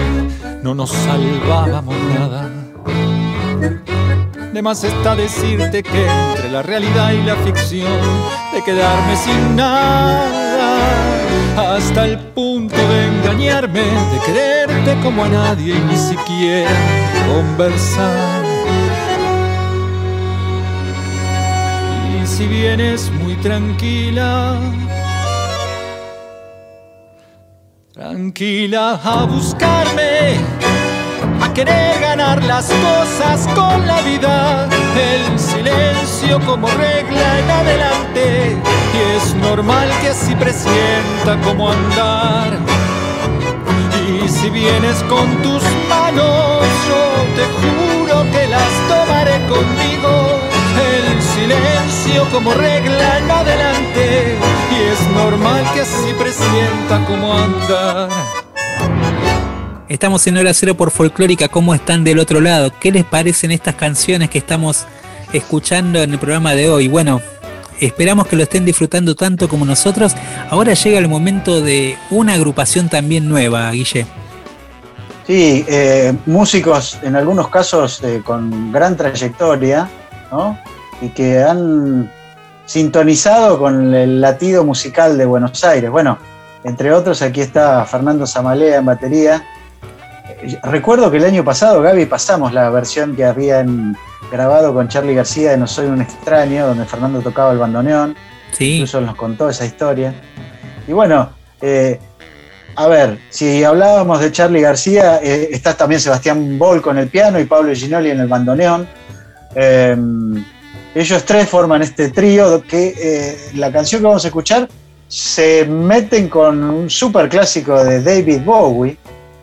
no nos salvábamos nada. De más está decirte que entre la realidad y la ficción, de quedarme sin nada, hasta el punto de engañarme, de quererte como a nadie y ni siquiera conversar. Y si vienes muy tranquila, tranquila a buscarme, a querer ganar las cosas con la vida, el silencio como regla en adelante, y es normal que así presienta como andar. Y si vienes con tus manos, yo te juro que las tomaré conmigo. Silencio como regla en adelante, y es normal que así presienta como andar. Estamos en Hora Cero por Folclórica. ¿Cómo están del otro lado? ¿Qué les parecen estas canciones que estamos escuchando en el programa de hoy? Bueno, esperamos que lo estén disfrutando tanto como nosotros. Ahora llega el momento de una agrupación también nueva, Guille. Sí, eh, músicos en algunos casos eh, con gran trayectoria, ¿no? Y que han sintonizado con el latido musical de Buenos Aires. Bueno, entre otros, aquí está Fernando Zamalea en batería. Eh, Recuerdo que el año pasado, Gaby, pasamos la versión que habían grabado con Charlie García de No Soy un extraño, donde Fernando tocaba el bandoneón. Sí. Incluso nos contó esa historia. Y bueno, eh, a ver, si hablábamos de Charlie García, eh, está también Sebastián Bol con el piano y Pablo Ginoli en el bandoneón. Eh, ellos tres forman este trío que eh, la canción que vamos a escuchar se meten con un super clásico de David Bowie,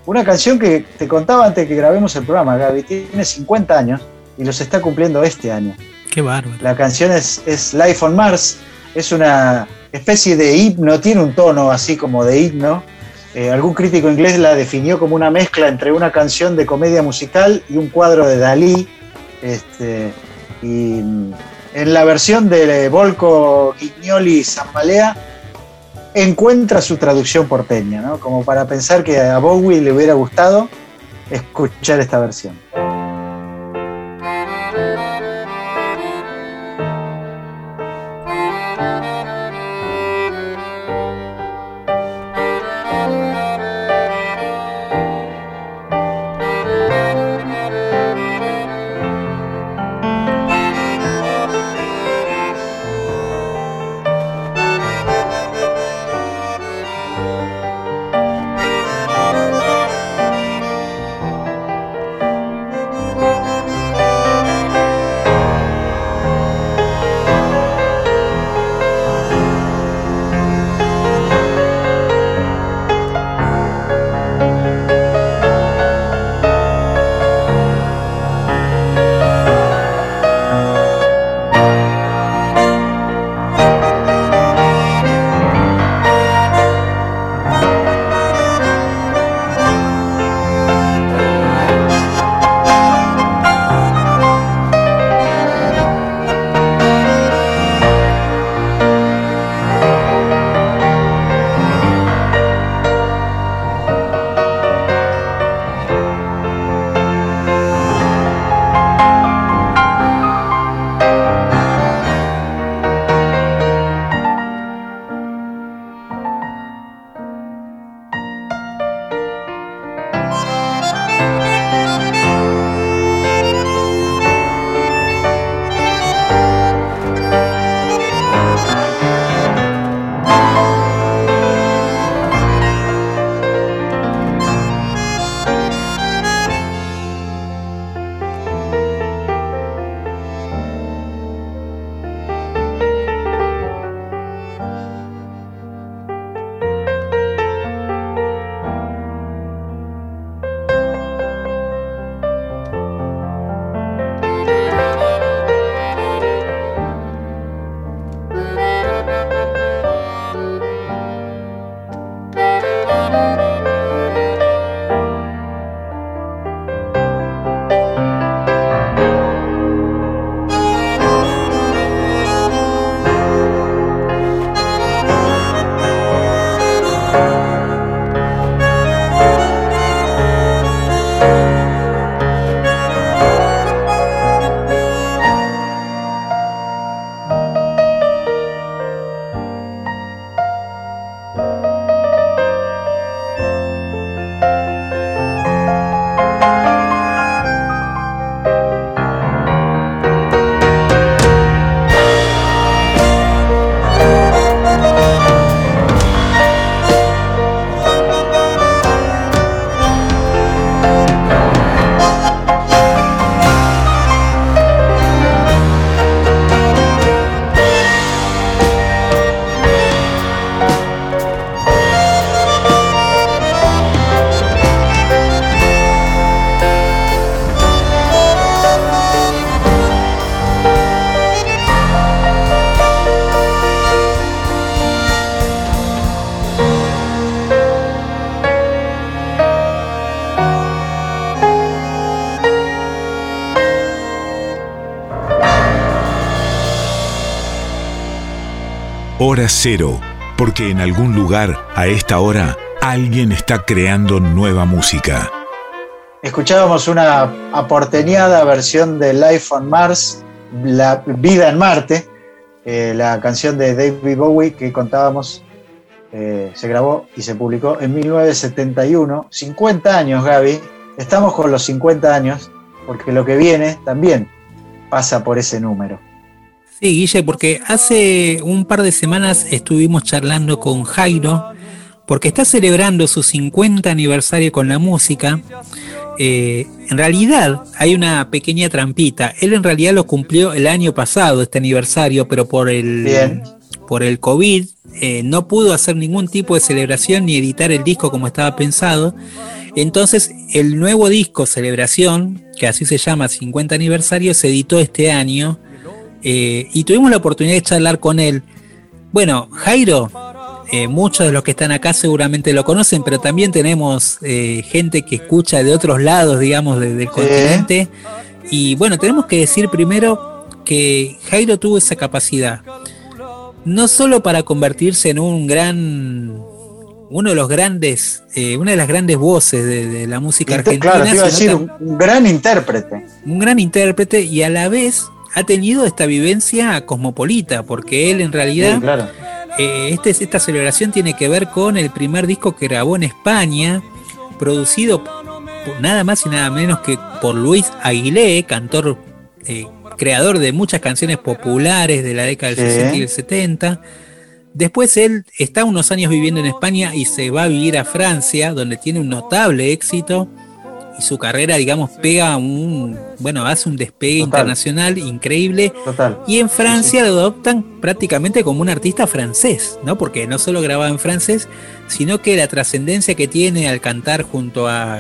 una canción que te contaba antes que grabemos el programa, Gaby, tiene 50 años y los está cumpliendo este año. Qué bárbaro. La canción es, es Life on Mars, es una especie de himno, tiene un tono así como de himno. Eh, algún crítico inglés la definió como una mezcla entre una canción de comedia musical y un cuadro de Dalí. Este, y en la versión de Volco Guignoli Zambalea encuentra su traducción porteña, ¿no? como para pensar que a Bowie le hubiera gustado escuchar esta versión. Hora Cero, porque en algún lugar, a esta hora, alguien está creando nueva música. Escuchábamos una aporteñada versión de Life on Mars, La Vida en Marte, eh, la canción de David Bowie que contábamos, eh, se grabó y se publicó en 1971. 50 años, Gaby. Estamos con los 50 años, porque lo que viene también pasa por ese número. Sí, Guille, porque hace un par de semanas estuvimos charlando con Jairo, porque está celebrando su 50 aniversario con la música. Eh, en realidad hay una pequeña trampita. Él en realidad lo cumplió el año pasado, este aniversario, pero por el, Bien. por el COVID eh, no pudo hacer ningún tipo de celebración ni editar el disco como estaba pensado. Entonces el nuevo disco, Celebración, que así se llama 50 aniversario, se editó este año eh, y tuvimos la oportunidad de charlar con él. Bueno, Jairo, eh, muchos de los que están acá seguramente lo conocen, pero también tenemos eh, gente que escucha de otros lados, digamos, de- del continente. Y bueno, tenemos que decir primero que Jairo tuvo esa capacidad, no solo para convertirse en un gran, uno de los grandes, eh, una de las grandes voces de, de la música Inter- argentina, claro, te iba a decir, un gran intérprete. un gran intérprete y a la vez ha tenido esta vivencia cosmopolita, porque él en realidad, Sí, claro. eh, este, esta celebración tiene que ver con el primer disco que grabó en España, producido nada más y nada menos que por Luis Aguilé, cantor, eh, creador de muchas canciones populares de la década del Sí. 60 y el 70. Después él está unos años viviendo en España y se va a vivir a Francia, donde tiene un notable éxito y su carrera, digamos, pega un, bueno, hace un despegue Total. internacional increíble. Total. Y en Francia lo adoptan prácticamente como un artista francés, ¿no? Porque no solo grababa en francés, sino que la trascendencia que tiene al cantar junto a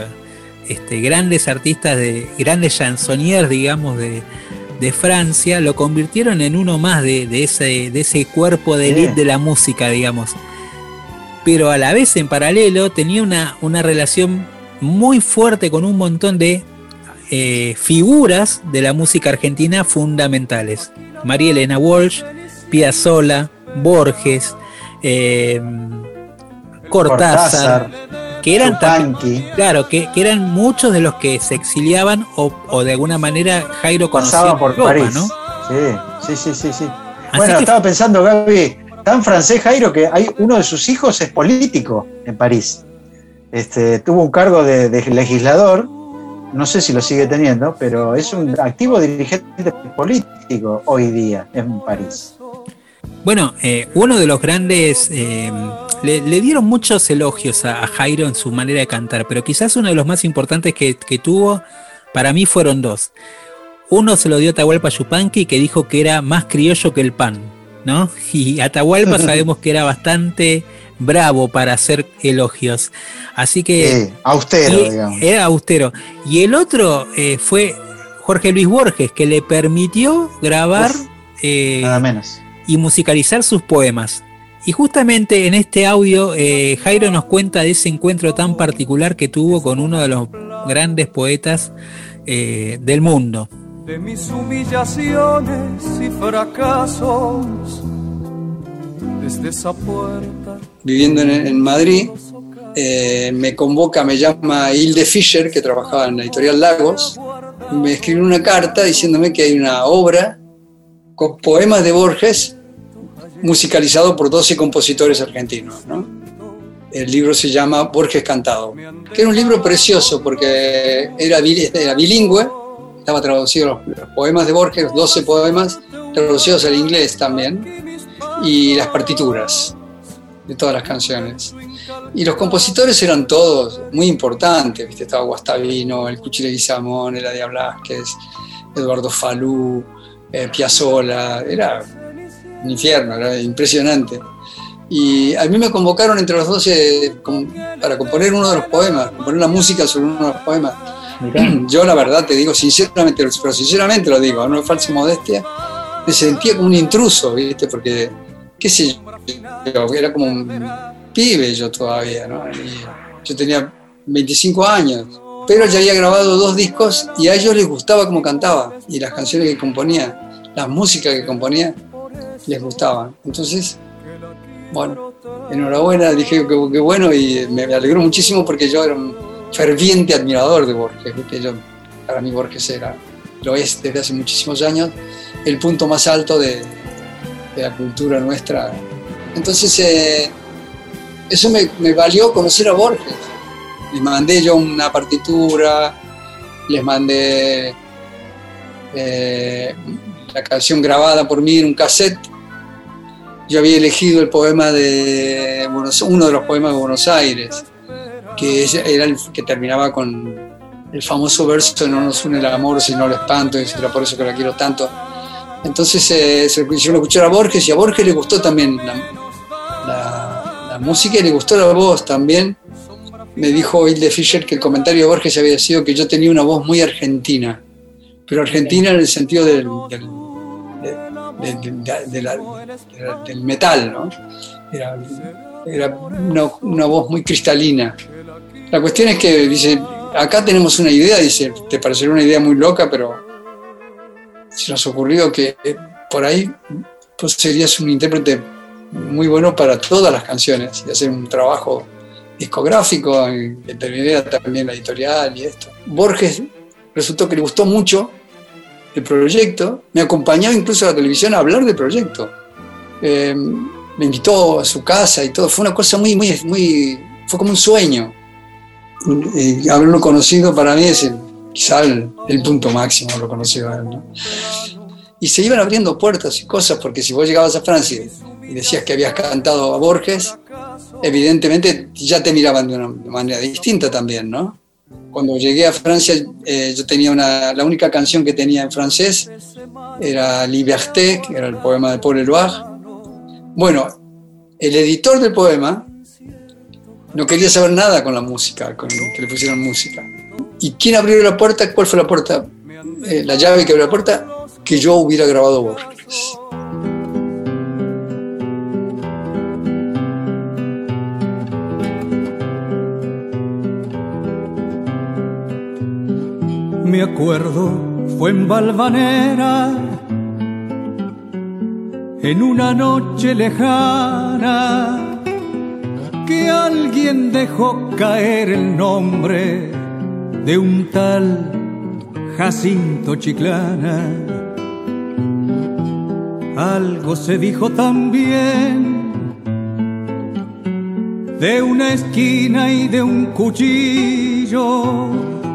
este, grandes artistas de grandes chansonniers, digamos, de, de Francia, lo convirtieron en uno más de, de ese, de ese cuerpo de Sí. élite de la música, digamos. Pero a la vez, en paralelo, tenía una, una relación muy fuerte con un montón de eh, figuras de la música argentina fundamentales. María Elena Walsh, Piazzolla, Borges, eh, Cortázar, que eran también- claro, que, que eran muchos de los que se exiliaban o, o de alguna manera Jairo conocía Pasaba por Europa, París. ¿no? Sí, sí, sí, sí, sí. Así Bueno, que- estaba pensando, Gaby, tan francés Jairo que hay uno de sus hijos es político en París. Este, tuvo un cargo de, de legislador, no sé si lo sigue teniendo, pero es un activo dirigente político hoy día en París. Bueno, eh, uno de los grandes, eh, le, le dieron muchos elogios a, a Jairo en su manera de cantar, pero quizás uno de los más importantes que, que tuvo para mí fueron dos. Uno se lo dio a Atahualpa Yupanqui, que dijo que era más criollo que el pan, ¿no? Y Atahualpa sabemos que era bastante bravo para hacer elogios. Así que... Sí, austero, y- digamos. Era austero. Y el otro eh, fue Jorge Luis Borges, que le permitió grabar... eh, Nada menos. y musicalizar sus poemas. Y justamente en este audio eh, Jairo nos cuenta de ese encuentro tan particular que tuvo con uno de los grandes poetas eh, del mundo. de mis humillaciones y fracasos. Desde esa puerta viviendo en, en Madrid, eh, me convoca, me llama Hilde Fischer, que trabajaba en la editorial Lagos, me escribe una carta diciéndome que hay una obra con poemas de Borges musicalizado por 12 compositores argentinos. ¿no? El libro se llama Borges Cantado, que era un libro precioso porque era, era bilingüe, estaba traducido los, los poemas de Borges, los 12 poemas, traducidos al inglés también, y las partituras de todas las canciones. Y los compositores eran todos muy importantes, ¿viste? Estaba Guastavino, el Cuchile Guizamón, Eladia Blasquez, Eduardo Falú, eh, Piazzolla, era un infierno, era impresionante. Y a mí me convocaron entre los 12 com- para componer uno de los poemas, componer la música sobre uno de los poemas. Yo la verdad te digo sinceramente, pero sinceramente lo digo, no es falsa modestia, me sentía como un intruso, ¿viste? Porque, qué sé yo, era como un pibe yo todavía, ¿no? Y yo tenía 25 años, pero ya había grabado dos discos y a ellos les gustaba cómo cantaba y las canciones que componía, las músicas que componía, les gustaban. Entonces Bueno, enhorabuena, dije que, que bueno y me, alegró muchísimo porque yo era un ferviente admirador de Borges. ¿viste? Yo, para mí Borges era, lo es desde hace muchísimos años, el punto más alto de, de la cultura nuestra. Entonces, eh, eso me, valió conocer a Borges. Les mandé yo una partitura, les mandé eh, la canción grabada por mí en un cassette. Yo había elegido el poema de uno de los poemas de Buenos Aires, que era el que terminaba con el famoso verso No nos une el amor, sino el espanto, y por eso que la quiero tanto. Entonces eh, se lo escuchar a Borges y a Borges le gustó también la, música y le gustó la voz también. Me dijo Hilde Fischer que el comentario de Borges había sido que yo tenía una voz muy argentina, pero argentina en el sentido del, del metal, ¿no? Era, era una, una voz muy cristalina. La cuestión es que dice, acá tenemos una idea, dice, te parecerá una idea muy loca, pero se nos ocurrió que eh, por ahí pues serías un intérprete muy bueno para todas las canciones y hacer un trabajo discográfico, que terminara también la editorial y esto. Borges resultó que le gustó mucho el proyecto, me acompañaba incluso a la televisión a hablar del proyecto. Eh, me invitó a su casa y todo, fue una cosa muy, muy, muy, fue como un sueño. Y haberlo conocido para mí es el- quizá el, el punto máximo, lo conocido a él. ¿no? Y se iban abriendo puertas y cosas, porque si vos llegabas a Francia y decías que habías cantado a Borges, evidentemente ya te miraban de una manera distinta también, ¿no? Cuando llegué a Francia, eh, yo tenía una, la única canción que tenía en francés era Liberté, que era el poema de Paul Eluard. Bueno, el editor del poema no quería saber nada con la música, con que le pusieran música. ¿Y quién abrió la puerta? ¿Cuál fue la puerta? Eh, la llave que abrió la puerta, que yo hubiera grabado Borges. Me acuerdo, fue en Valvanera, en una noche lejana, que alguien dejó caer el nombre de un tal Jacinto Chiclana. Algo se dijo también de una esquina y de un cuchillo.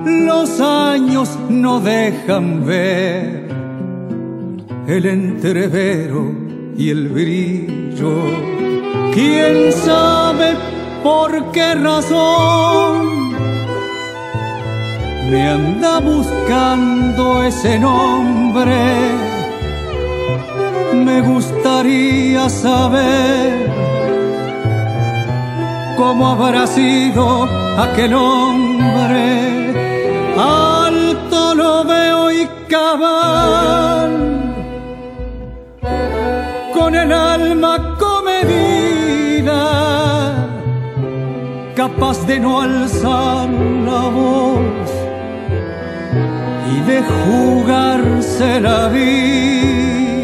Los años no dejan ver el entrevero y el brillo. ¿Quién sabe por qué razón me anda buscando ese nombre? Me gustaría saber cómo habrá sido aquel hombre. Alto lo veo y cabal, con el alma comedida, capaz de no alzar la voz de jugarse la vida.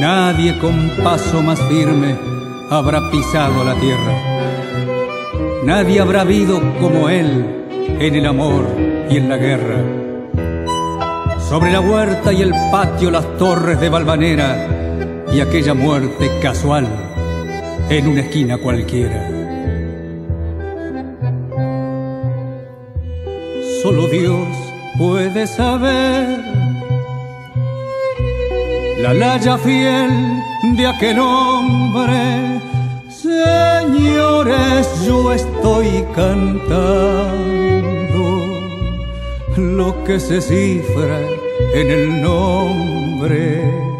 Nadie con paso más firme habrá pisado la tierra. Nadie habrá habido como él en el amor y en la guerra. Sobre la huerta y el patio las torres de Valvanera y aquella muerte casual en una esquina cualquiera. Solo Dios puede saber la laya fiel de aquel hombre. Señores, yo estoy cantando lo que se cifra en el nombre.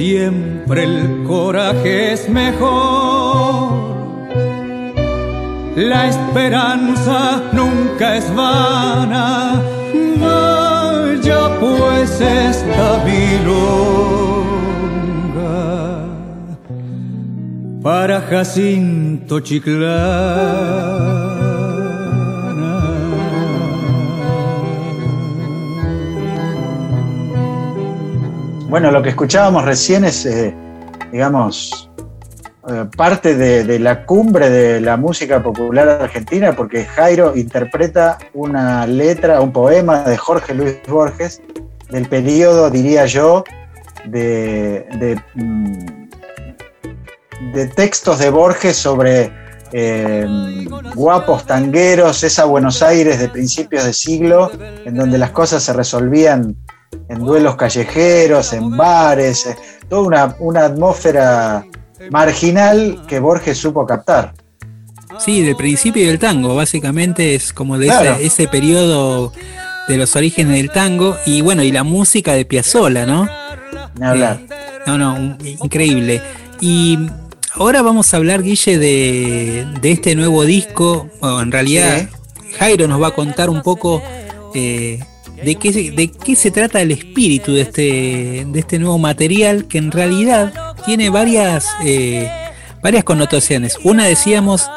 Siempre el coraje es mejor. La esperanza nunca es vana. Vaya pues esta milonga para Jacinto Chiclana. Bueno, lo que escuchábamos recién es, eh, digamos, eh, parte de, la cumbre de la música popular argentina, porque Jairo interpreta una letra, un poema de Jorge Luis Borges, del periodo, diría yo, de, mm, textos de Borges sobre eh, guapos tangueros, esa Buenos Aires de principios de siglo, en donde las cosas se resolvían en duelos callejeros, en bares, eh, toda una, una atmósfera marginal que Borges supo captar. Sí, del principio del tango, básicamente es como de Claro. ese, ese periodo de los orígenes del tango y bueno, y la música de Piazzolla, ¿no? Ni hablar. Eh, no, no, un- increíble. Y ahora vamos a hablar, Guille, de, de este nuevo disco. Bueno, en realidad, Jairo nos va a contar un poco eh, de, qué, se- de qué se trata el espíritu de este, de este nuevo material, que en realidad tiene varias, eh, varias connotaciones. Una decíamos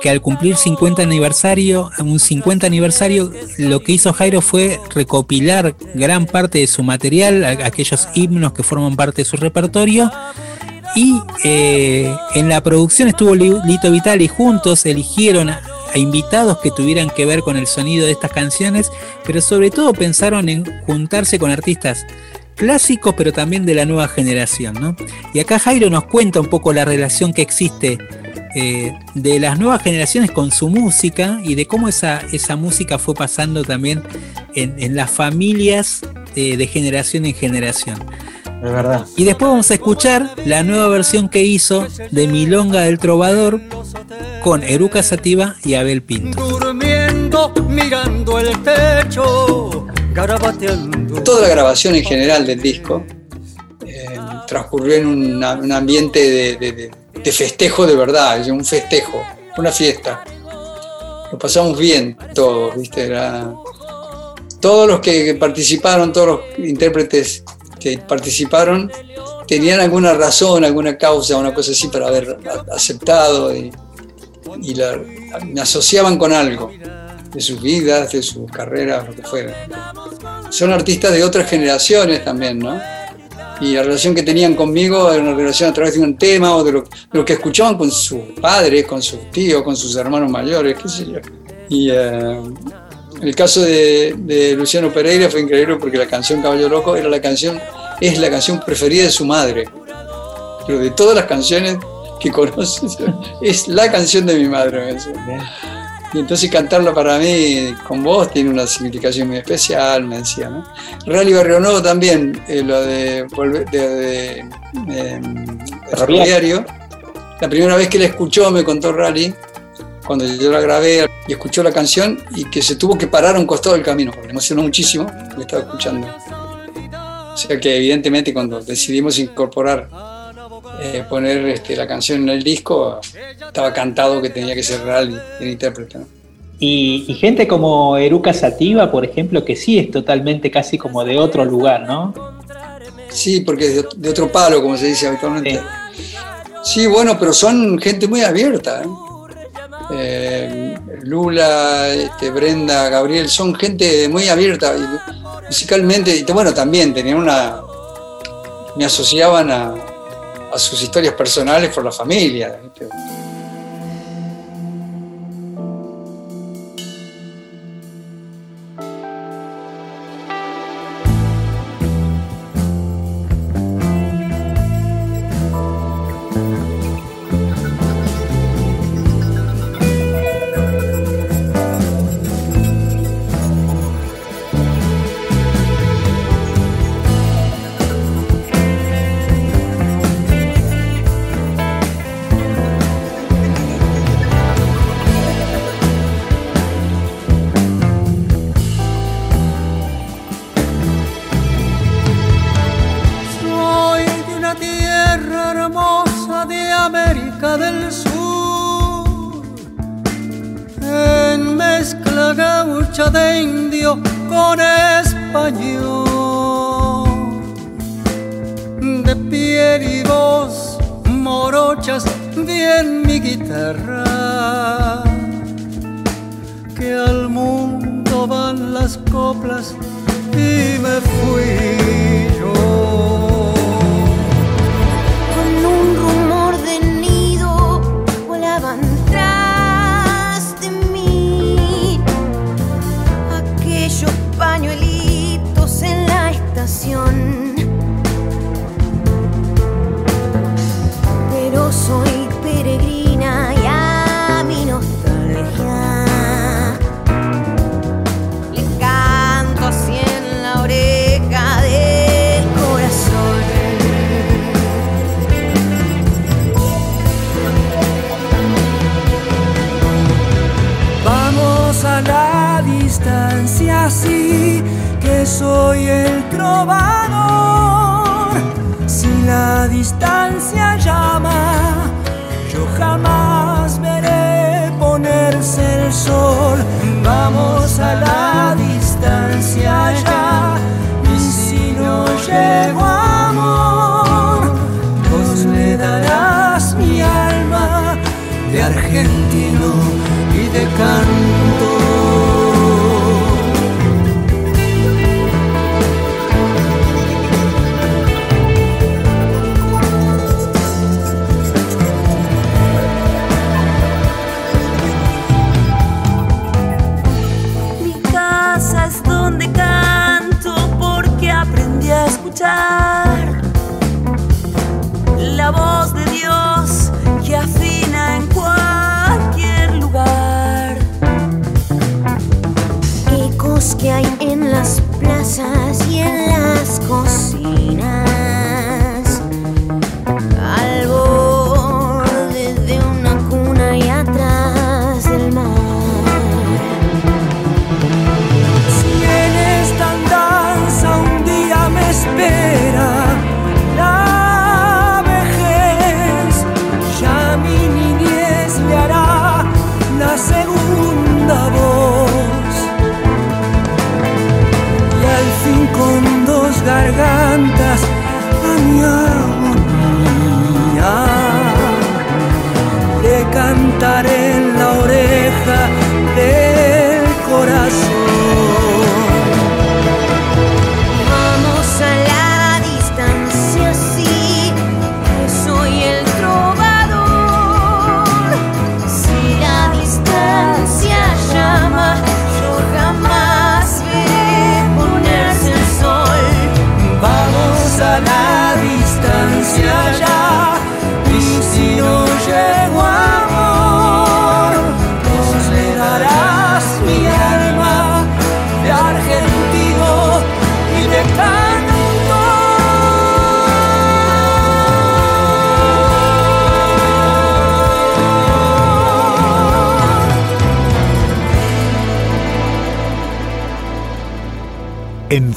que al cumplir 50 aniversario, un 50 aniversario, lo que hizo Jairo fue recopilar gran parte de su material, aquellos himnos que forman parte de su repertorio. Y eh, en la producción estuvo Li- Lito Vitali, juntos eligieron a, invitados que tuvieran que ver con el sonido de estas canciones, pero sobre todo pensaron en juntarse con artistas clásicos, pero también de la nueva generación. ¿no? Y acá Jairo nos cuenta un poco la relación que existe eh, de las nuevas generaciones con su música y de cómo esa, esa música fue pasando también en, en las familias eh, de generación en generación. Es verdad. Y después vamos a escuchar la nueva versión que hizo de Milonga del Trovador con Eruca Sativa y Abel Pinto. Durmiendo, mirando el techo, garabateando. Toda la grabación en general del disco eh, transcurrió en una- un ambiente de, de- de- de festejo de verdad, un festejo, una fiesta. Lo pasamos bien todos, ¿viste? Era- todos los que participaron, todos los intérpretes participaron, tenían alguna razón, alguna causa, una cosa así para haber aceptado y, y la- asociaban con algo de sus vidas, de sus carreras, lo que fuera son artistas de otras generaciones también, ¿no? Y la relación que tenían conmigo era una relación a través de un tema o de lo, de lo que escuchaban con sus padres, con sus tíos, con sus hermanos mayores, qué sé yo. Y eh, el caso de, de Luciano Pereira fue increíble porque la canción Caballo Loco era la canción, es la canción preferida de su madre. Pero de todas las canciones que conoces, es la canción de mi madre. Y entonces cantarla para mí con vos tiene una significación muy especial, me decía. ¿no? Rally Barrio Nuevo también, eh, lo de, de, de, em, de Ferroviario. La primera vez que la escuchó, me contó Rally, cuando yo la grabé y escuchó la canción y que se tuvo que parar a un costado del camino, porque le emocionó muchísimo, le estaba escuchando. O sea que evidentemente cuando decidimos incorporar, eh, poner este, la canción en el disco, estaba cantado que tenía que ser Rally el intérprete. ¿no? Y, y gente como Eruca Sativa, por ejemplo, que sí es totalmente casi como de otro lugar, ¿no? Sí, porque es de, de otro palo, como se dice habitualmente. Sí, bueno, pero son gente muy abierta. ¿eh? Eh, Lula, este, Brenda, Gabriel, son gente muy abierta y musicalmente. Y bueno, también tenían una. Me asociaban a, a sus historias personales por la familia. Español, de que hay en las plazas y en las cocinas.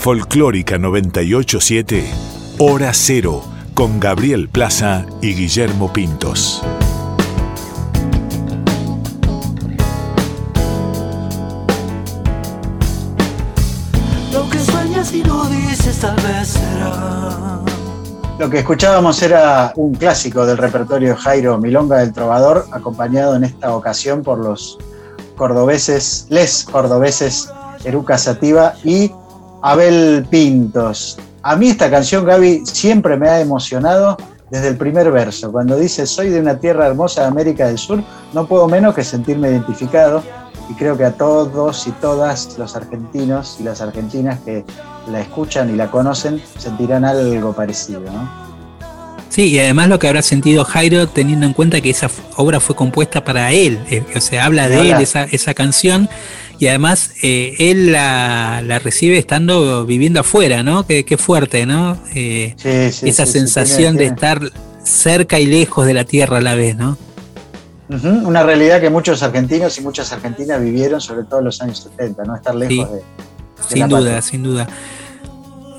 Folclórica 987, Hora Cero, con Gabriel Plaza y Guillermo Pintos. Lo que sueñas y no dices tal vez será. Lo que escuchábamos era un clásico del repertorio de Jairo Milonga del Trovador, acompañado en esta ocasión por los cordobeses, les cordobeses Eruca Sativa y Abel Pintos. A mí esta canción, Gaby, siempre me ha emocionado desde el primer verso. Cuando dice soy de una tierra hermosa de América del Sur, no puedo menos que sentirme identificado y creo que a todos y todas los argentinos y las argentinas que la escuchan y la conocen sentirán algo parecido. ¿no? Sí, y además lo que habrá sentido Jairo teniendo en cuenta que esa obra fue compuesta para él, eh, o sea, habla de él esa canción y además eh, él la, la recibe estando viviendo afuera, ¿no? Qué, qué fuerte, ¿no? Eh, Sí, sí, esa sí, sensación tiene- de estar cerca y lejos de la tierra a la vez, ¿no? Una realidad que muchos argentinos y muchas argentinas vivieron, sobre todo en los años 70, ¿no? Estar lejos de, de Sin la duda, patria. sin duda.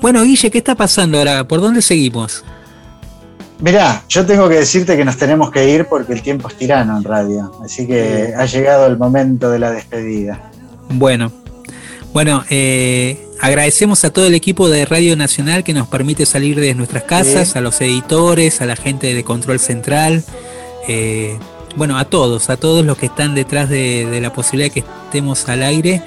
Bueno, Guille, ¿qué está pasando ahora? ¿Por dónde seguimos? Mirá, yo tengo que decirte que nos tenemos que ir porque el tiempo es tirano en radio, así que ha llegado el momento de la despedida. Bueno, bueno, eh, agradecemos a todo el equipo de Radio Nacional que nos permite salir de nuestras casas, Sí. a los editores, a la gente de Control Central, eh, bueno, a todos, a todos los que están detrás de, de la posibilidad de que estemos al aire.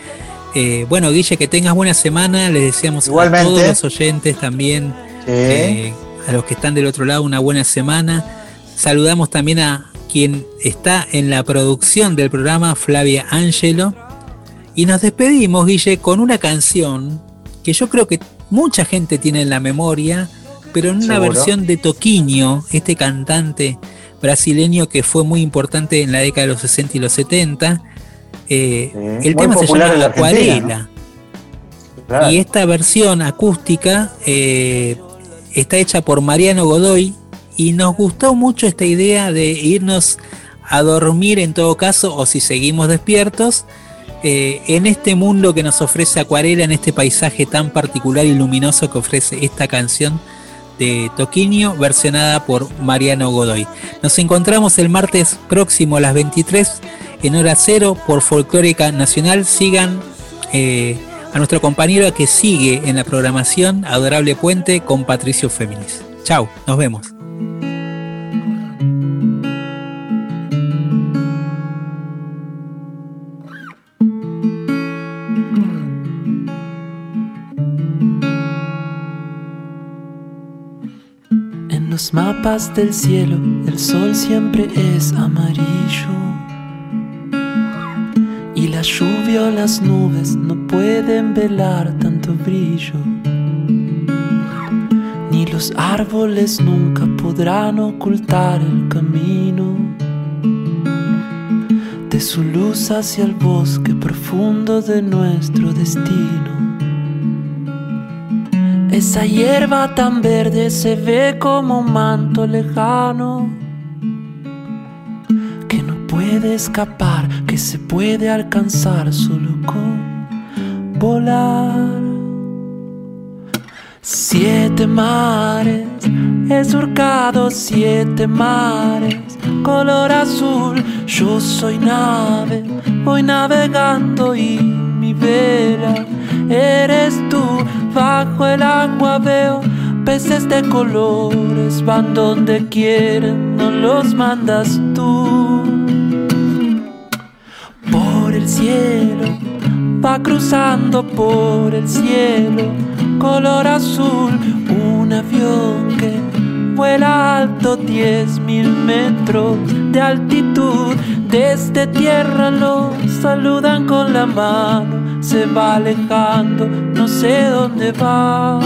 Eh, bueno, Guille, que tengas buena semana, les deseamos Igualmente. a todos los oyentes también, Sí. eh, a los que están del otro lado, una buena semana. Saludamos también a quien está en la producción del programa, Flavia Angelo. Y nos despedimos, Guille, con una canción que yo creo que mucha gente tiene en la memoria, pero en una Seguro. versión de Toquinho, este cantante brasileño que fue muy importante en la década de los 60 y los 70. Eh, el tema se llama en la Acuarela. Claro. Y esta versión acústica eh, está hecha por Mariano Godoy y nos gustó mucho esta idea de irnos a dormir en todo caso o si seguimos despiertos eh, en este mundo que nos ofrece Acuarela, en este paisaje tan particular y luminoso que ofrece esta canción de Toquinho, versionada por Mariano Godoy. Nos encontramos el martes próximo a las 23 en hora cero por Folclórica Nacional. Sigan eh, a nuestro compañero que sigue en la programación Adorable Puente con Patricio Féminis. Chao, nos vemos. Los mapas del cielo el sol siempre es amarillo. Y la lluvia o las nubes no pueden velar tanto brillo. Ni los árboles nunca podrán ocultar el camino de su luz hacia el bosque profundo de nuestro destino. Esa hierba tan verde se ve como un manto lejano que no puede escapar, que se puede alcanzar solo con volar. Siete mares, he surcado siete mares, color azul, yo soy nave, voy navegando y mi vela eres tú, bajo el agua veo peces de colores, van donde quieren, no los mandas tú. Por el cielo, va cruzando por el cielo, color azul, un avión que vuela alto diez mil metros de altitud. Desde tierra lo saludan con la mano, se va alejando, no sé dónde va,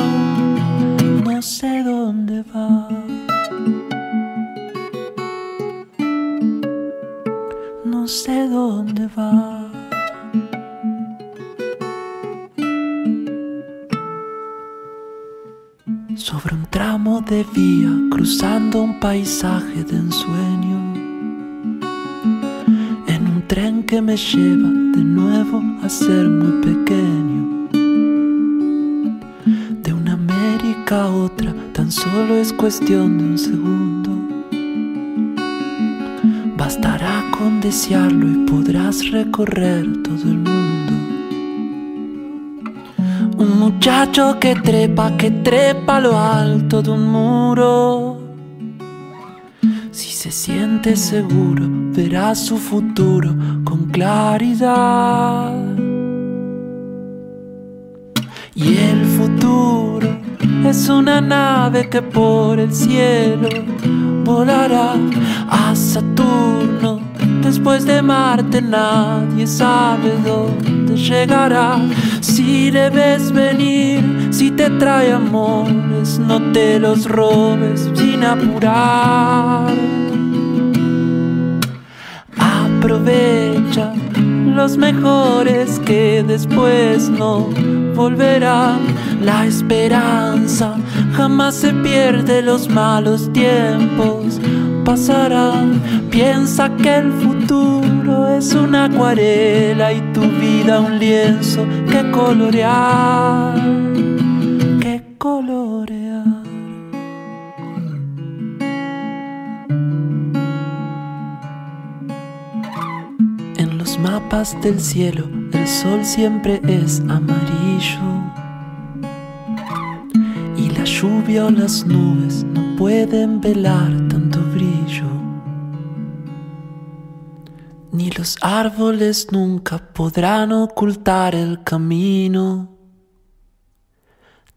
no sé dónde va. No sé dónde va. sobre un tramo de vía, cruzando un paisaje de ensueño, tren que me lleva de nuevo a ser muy pequeño. De una América a otra, tan solo es cuestión de un segundo. Bastará con desearlo y podrás recorrer todo el mundo. Un muchacho que trepa, que trepa lo alto de un muro. Si se siente seguro, verá su futuro con claridad. Y el futuro es una nave que por el cielo volará a Saturno. Después de Marte nadie sabe dónde llegará. Si le ves venir, si te trae amores, no te los robes sin apurar. Aprovecha los mejores que después no volverán. La esperanza jamás se pierde, los malos tiempos pasarán. Piensa que el futuro es una acuarela y tu vida un lienzo que colorear, que colorear. Mapas del cielo el sol siempre es amarillo y la lluvia o las nubes no pueden velar tanto brillo. Ni los árboles nunca podrán ocultar el camino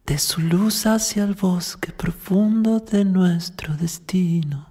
de su luz hacia el bosque profundo de nuestro destino.